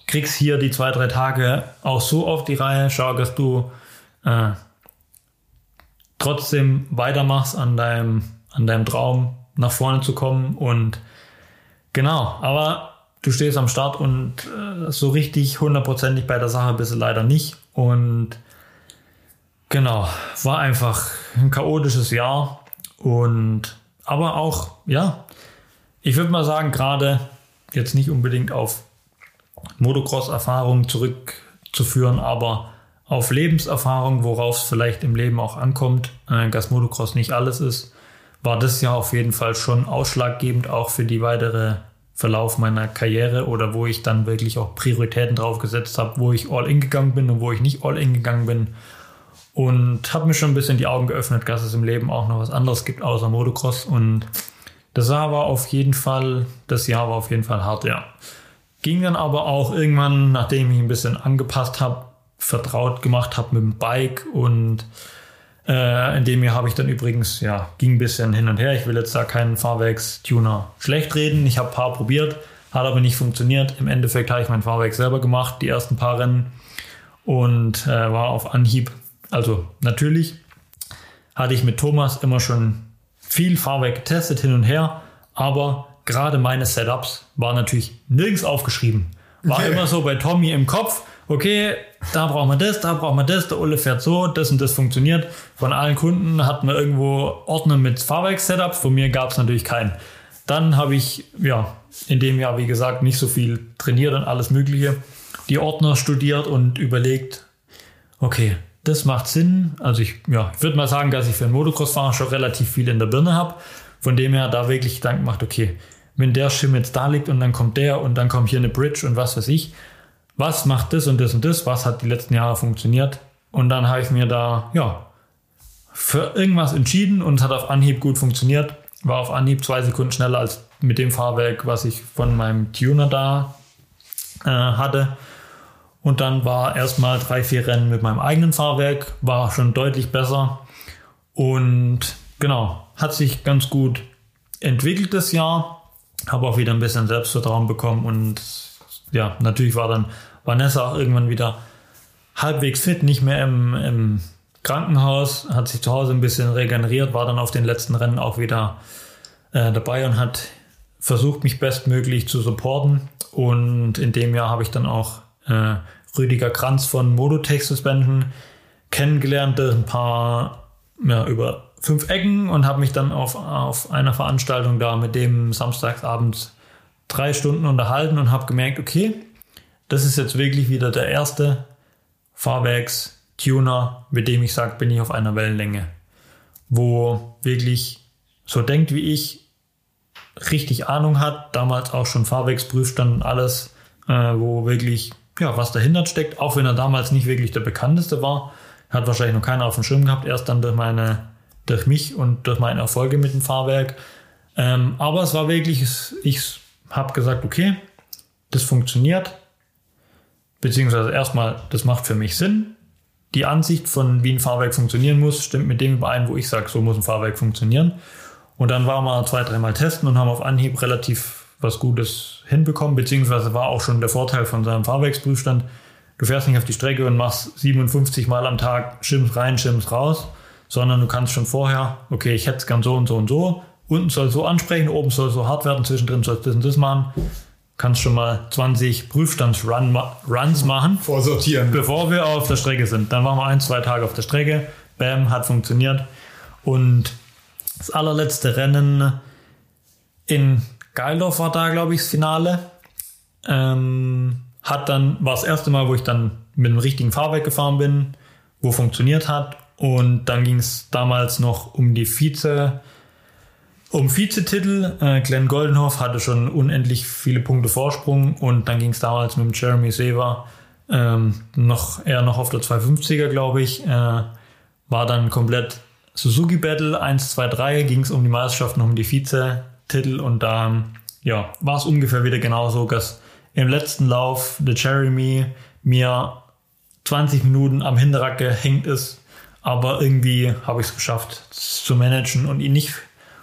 krieg's hier die zwei, drei Tage auch so auf die Reihe. Schau, dass du äh, trotzdem weitermachst an deinem, an deinem Traum, nach vorne zu kommen. Und genau, aber du stehst am Start und äh, so richtig hundertprozentig bei der Sache bist du leider nicht. Und Genau, war einfach ein chaotisches Jahr und aber auch, ja, ich würde mal sagen, gerade jetzt nicht unbedingt auf Motocross-Erfahrung zurückzuführen, aber auf Lebenserfahrung, worauf es vielleicht im Leben auch ankommt, äh, dass Motocross nicht alles ist, war das ja auf jeden Fall schon ausschlaggebend auch für die weitere Verlauf meiner Karriere oder wo ich dann wirklich auch Prioritäten drauf gesetzt habe, wo ich all in gegangen bin und wo ich nicht all in gegangen bin und habe mir schon ein bisschen die Augen geöffnet, dass es im Leben auch noch was anderes gibt außer Motocross und das Jahr war auf jeden Fall, das Jahr war auf jeden Fall hart, ja. Ging dann aber auch irgendwann, nachdem ich ein bisschen angepasst habe, vertraut gemacht habe mit dem Bike und äh, in dem Jahr habe ich dann übrigens, ja, ging ein bisschen hin und her. Ich will jetzt da keinen Fahrwerkstuner schlecht reden. Ich habe ein paar probiert, hat aber nicht funktioniert. Im Endeffekt habe ich mein Fahrwerk selber gemacht, die ersten paar Rennen und äh, war auf Anhieb also natürlich hatte ich mit Thomas immer schon viel Fahrwerk getestet hin und her, aber gerade meine Setups waren natürlich nirgends aufgeschrieben. War okay. immer so bei Tommy im Kopf, okay, da brauchen wir das, da brauchen wir das, der Ulle fährt so, das und das funktioniert. Von allen Kunden hatten wir irgendwo Ordner mit Fahrwerk-Setups, von mir gab es natürlich keinen. Dann habe ich, ja, in dem Jahr, wie gesagt, nicht so viel trainiert und alles Mögliche, die Ordner studiert und überlegt, okay, das macht Sinn. Also ich, ja, ich würde mal sagen, dass ich für einen Motocross-Fahrer schon relativ viel in der Birne habe. Von dem her da wirklich Gedanken macht, okay, wenn der Schirm jetzt da liegt und dann kommt der und dann kommt hier eine Bridge und was weiß ich, was macht das und das und das, was hat die letzten Jahre funktioniert? Und dann habe ich mir da, ja, für irgendwas entschieden und es hat auf Anhieb gut funktioniert. War auf Anhieb zwei Sekunden schneller als mit dem Fahrwerk, was ich von meinem Tuner da äh, hatte. Und dann war erstmal drei, vier Rennen mit meinem eigenen Fahrwerk, war schon deutlich besser. Und genau, hat sich ganz gut entwickelt das Jahr. Habe auch wieder ein bisschen Selbstvertrauen bekommen und ja, natürlich war dann Vanessa auch irgendwann wieder halbwegs fit, nicht mehr im, im Krankenhaus, hat sich zu Hause ein bisschen regeneriert, war dann auf den letzten Rennen auch wieder äh, dabei und hat versucht, mich bestmöglich zu supporten. Und in dem Jahr habe ich dann auch äh, Rüdiger Kranz von Modotech Suspension kennengelernt, ein paar ja, über fünf Ecken und habe mich dann auf, auf einer Veranstaltung da mit dem samstagsabends drei Stunden unterhalten und habe gemerkt, okay, das ist jetzt wirklich wieder der erste Fahrwerks-Tuner, mit dem ich sage, bin ich auf einer Wellenlänge, wo wirklich so denkt wie ich, richtig Ahnung hat, damals auch schon Fahrwerksprüfstand und alles, äh, wo wirklich ja, was dahinter steckt, auch wenn er damals nicht wirklich der bekannteste war. Hat wahrscheinlich noch keiner auf dem Schirm gehabt, erst dann durch meine, durch mich und durch meine Erfolge mit dem Fahrwerk. Ähm, aber es war wirklich, ich habe gesagt, okay, das funktioniert. Beziehungsweise erstmal, das macht für mich Sinn. Die Ansicht von wie ein Fahrwerk funktionieren muss, stimmt mit dem überein, wo ich sage, so muss ein Fahrwerk funktionieren. Und dann waren wir zwei, dreimal testen und haben auf Anhieb relativ was Gutes hinbekommen, beziehungsweise war auch schon der Vorteil von seinem Fahrwerksprüfstand. Du fährst nicht auf die Strecke und machst 57 Mal am Tag Schims rein, Schims raus, sondern du kannst schon vorher, okay, ich hätte es gern so und so und so, unten soll so ansprechen, oben soll so hart werden, zwischendrin soll es das und das machen. Kannst schon mal 20 Prüfstandsruns machen. Vorsortieren. Bevor wir auf der Strecke sind. Dann waren wir ein, zwei Tage auf der Strecke. Bam, hat funktioniert. Und das allerletzte Rennen in Geildorf war da, glaube ich, das Finale. Ähm, hat dann, war das erste Mal, wo ich dann mit dem richtigen Fahrwerk gefahren bin, wo funktioniert hat. Und dann ging es damals noch um die Vize, um Vizetitel. Äh, Glenn Goldenhoff hatte schon unendlich viele Punkte Vorsprung und dann ging es damals mit Jeremy Sever ähm, noch eher noch auf der 250er, glaube ich. Äh, war dann komplett Suzuki Battle 1, 2, 3, ging es um die Meisterschaft und um die Vize Titel und da ja, war es ungefähr wieder genauso, dass im letzten Lauf der Jeremy mir 20 Minuten am Hinterrad gehängt ist, aber irgendwie habe ich es geschafft zu managen und ihn nicht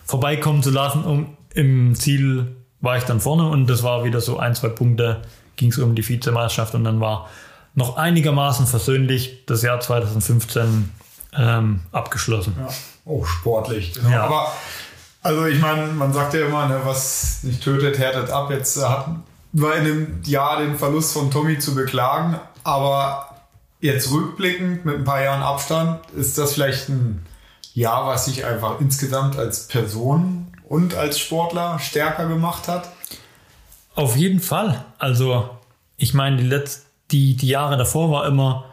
vorbeikommen zu lassen. Und im Ziel war ich dann vorne und das war wieder so ein, zwei Punkte, ging es um die Vizemeisterschaft und dann war noch einigermaßen versöhnlich das Jahr 2015 ähm, abgeschlossen. Ja, auch sportlich. Genau. Ja. Aber also ich meine, man sagt ja immer, ne, was nicht tötet, härtet ab. Jetzt äh, hat wir in dem Jahr den Verlust von Tommy zu beklagen, aber jetzt rückblickend mit ein paar Jahren Abstand ist das vielleicht ein Jahr, was sich einfach insgesamt als Person und als Sportler stärker gemacht hat? Auf jeden Fall. Also ich meine, die, Letz die, die Jahre davor war immer,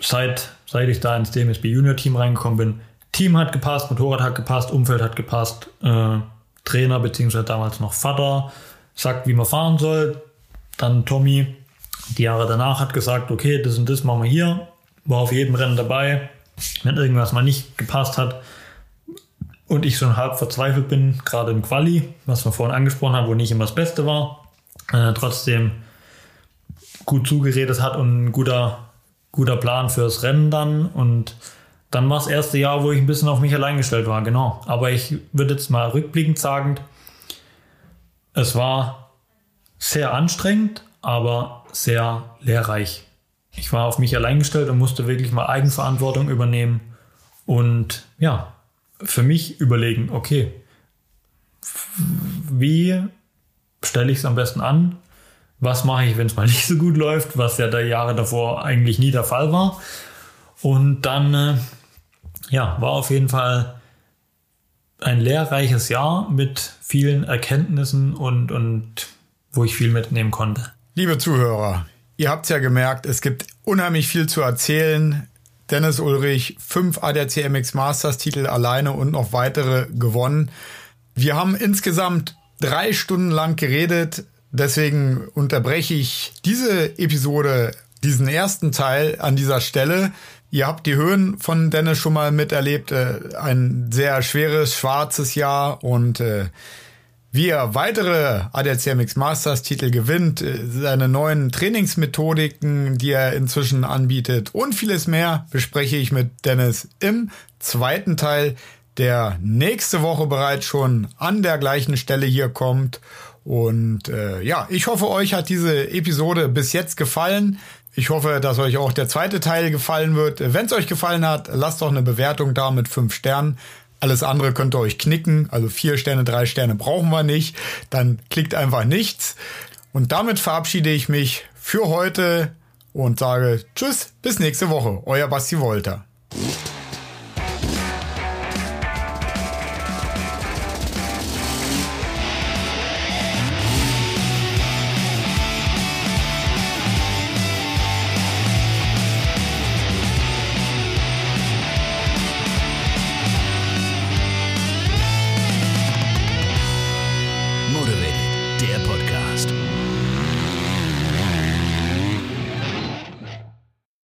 seit, seit ich da ins DMSB Junior Team reingekommen bin, Team hat gepasst, Motorrad hat gepasst, Umfeld hat gepasst, äh, Trainer beziehungsweise damals noch Vater sagt, wie man fahren soll. Dann Tommy, die Jahre danach, hat gesagt, okay, das und das machen wir hier. War auf jedem Rennen dabei. Wenn irgendwas mal nicht gepasst hat und ich schon halb verzweifelt bin, gerade im Quali, was wir vorhin angesprochen haben, wo nicht immer das Beste war, äh, trotzdem gut zugeredet hat und ein guter, guter Plan fürs Rennen dann und dann war das erste Jahr, wo ich ein bisschen auf mich allein gestellt war, genau. Aber ich würde jetzt mal rückblickend sagen, es war sehr anstrengend, aber sehr lehrreich. Ich war auf mich allein gestellt und musste wirklich mal Eigenverantwortung übernehmen und ja, für mich überlegen, okay, wie stelle ich es am besten an? Was mache ich, wenn es mal nicht so gut läuft, was ja der Jahre davor eigentlich nie der Fall war? Und dann äh, ja, war auf jeden Fall ein lehrreiches Jahr mit vielen Erkenntnissen und, und wo ich viel mitnehmen konnte. Liebe Zuhörer, ihr habt es ja gemerkt, es gibt unheimlich viel zu erzählen. Dennis Ulrich, fünf ADAC MX Masters Titel alleine und noch weitere gewonnen. Wir haben insgesamt drei Stunden lang geredet. Deswegen unterbreche ich diese Episode, diesen ersten Teil an dieser Stelle. Ihr habt die Höhen von Dennis schon mal miterlebt. Äh, ein sehr schweres, schwarzes Jahr und äh, wie er weitere ADAC MX Masters Titel gewinnt, äh, seine neuen Trainingsmethodiken, die er inzwischen anbietet und vieles mehr bespreche ich mit Dennis im zweiten Teil, der nächste Woche bereits schon an der gleichen Stelle hier kommt. Und äh, ja, ich hoffe, euch hat diese Episode bis jetzt gefallen. Ich hoffe, dass euch auch der zweite Teil gefallen wird. Wenn es euch gefallen hat, lasst doch eine Bewertung da mit fünf Sternen. Alles andere könnt ihr euch knicken. Also vier Sterne, drei Sterne brauchen wir nicht. Dann klickt einfach nichts. Und damit verabschiede ich mich für heute und sage Tschüss, bis nächste Woche. Euer Basti Wolter.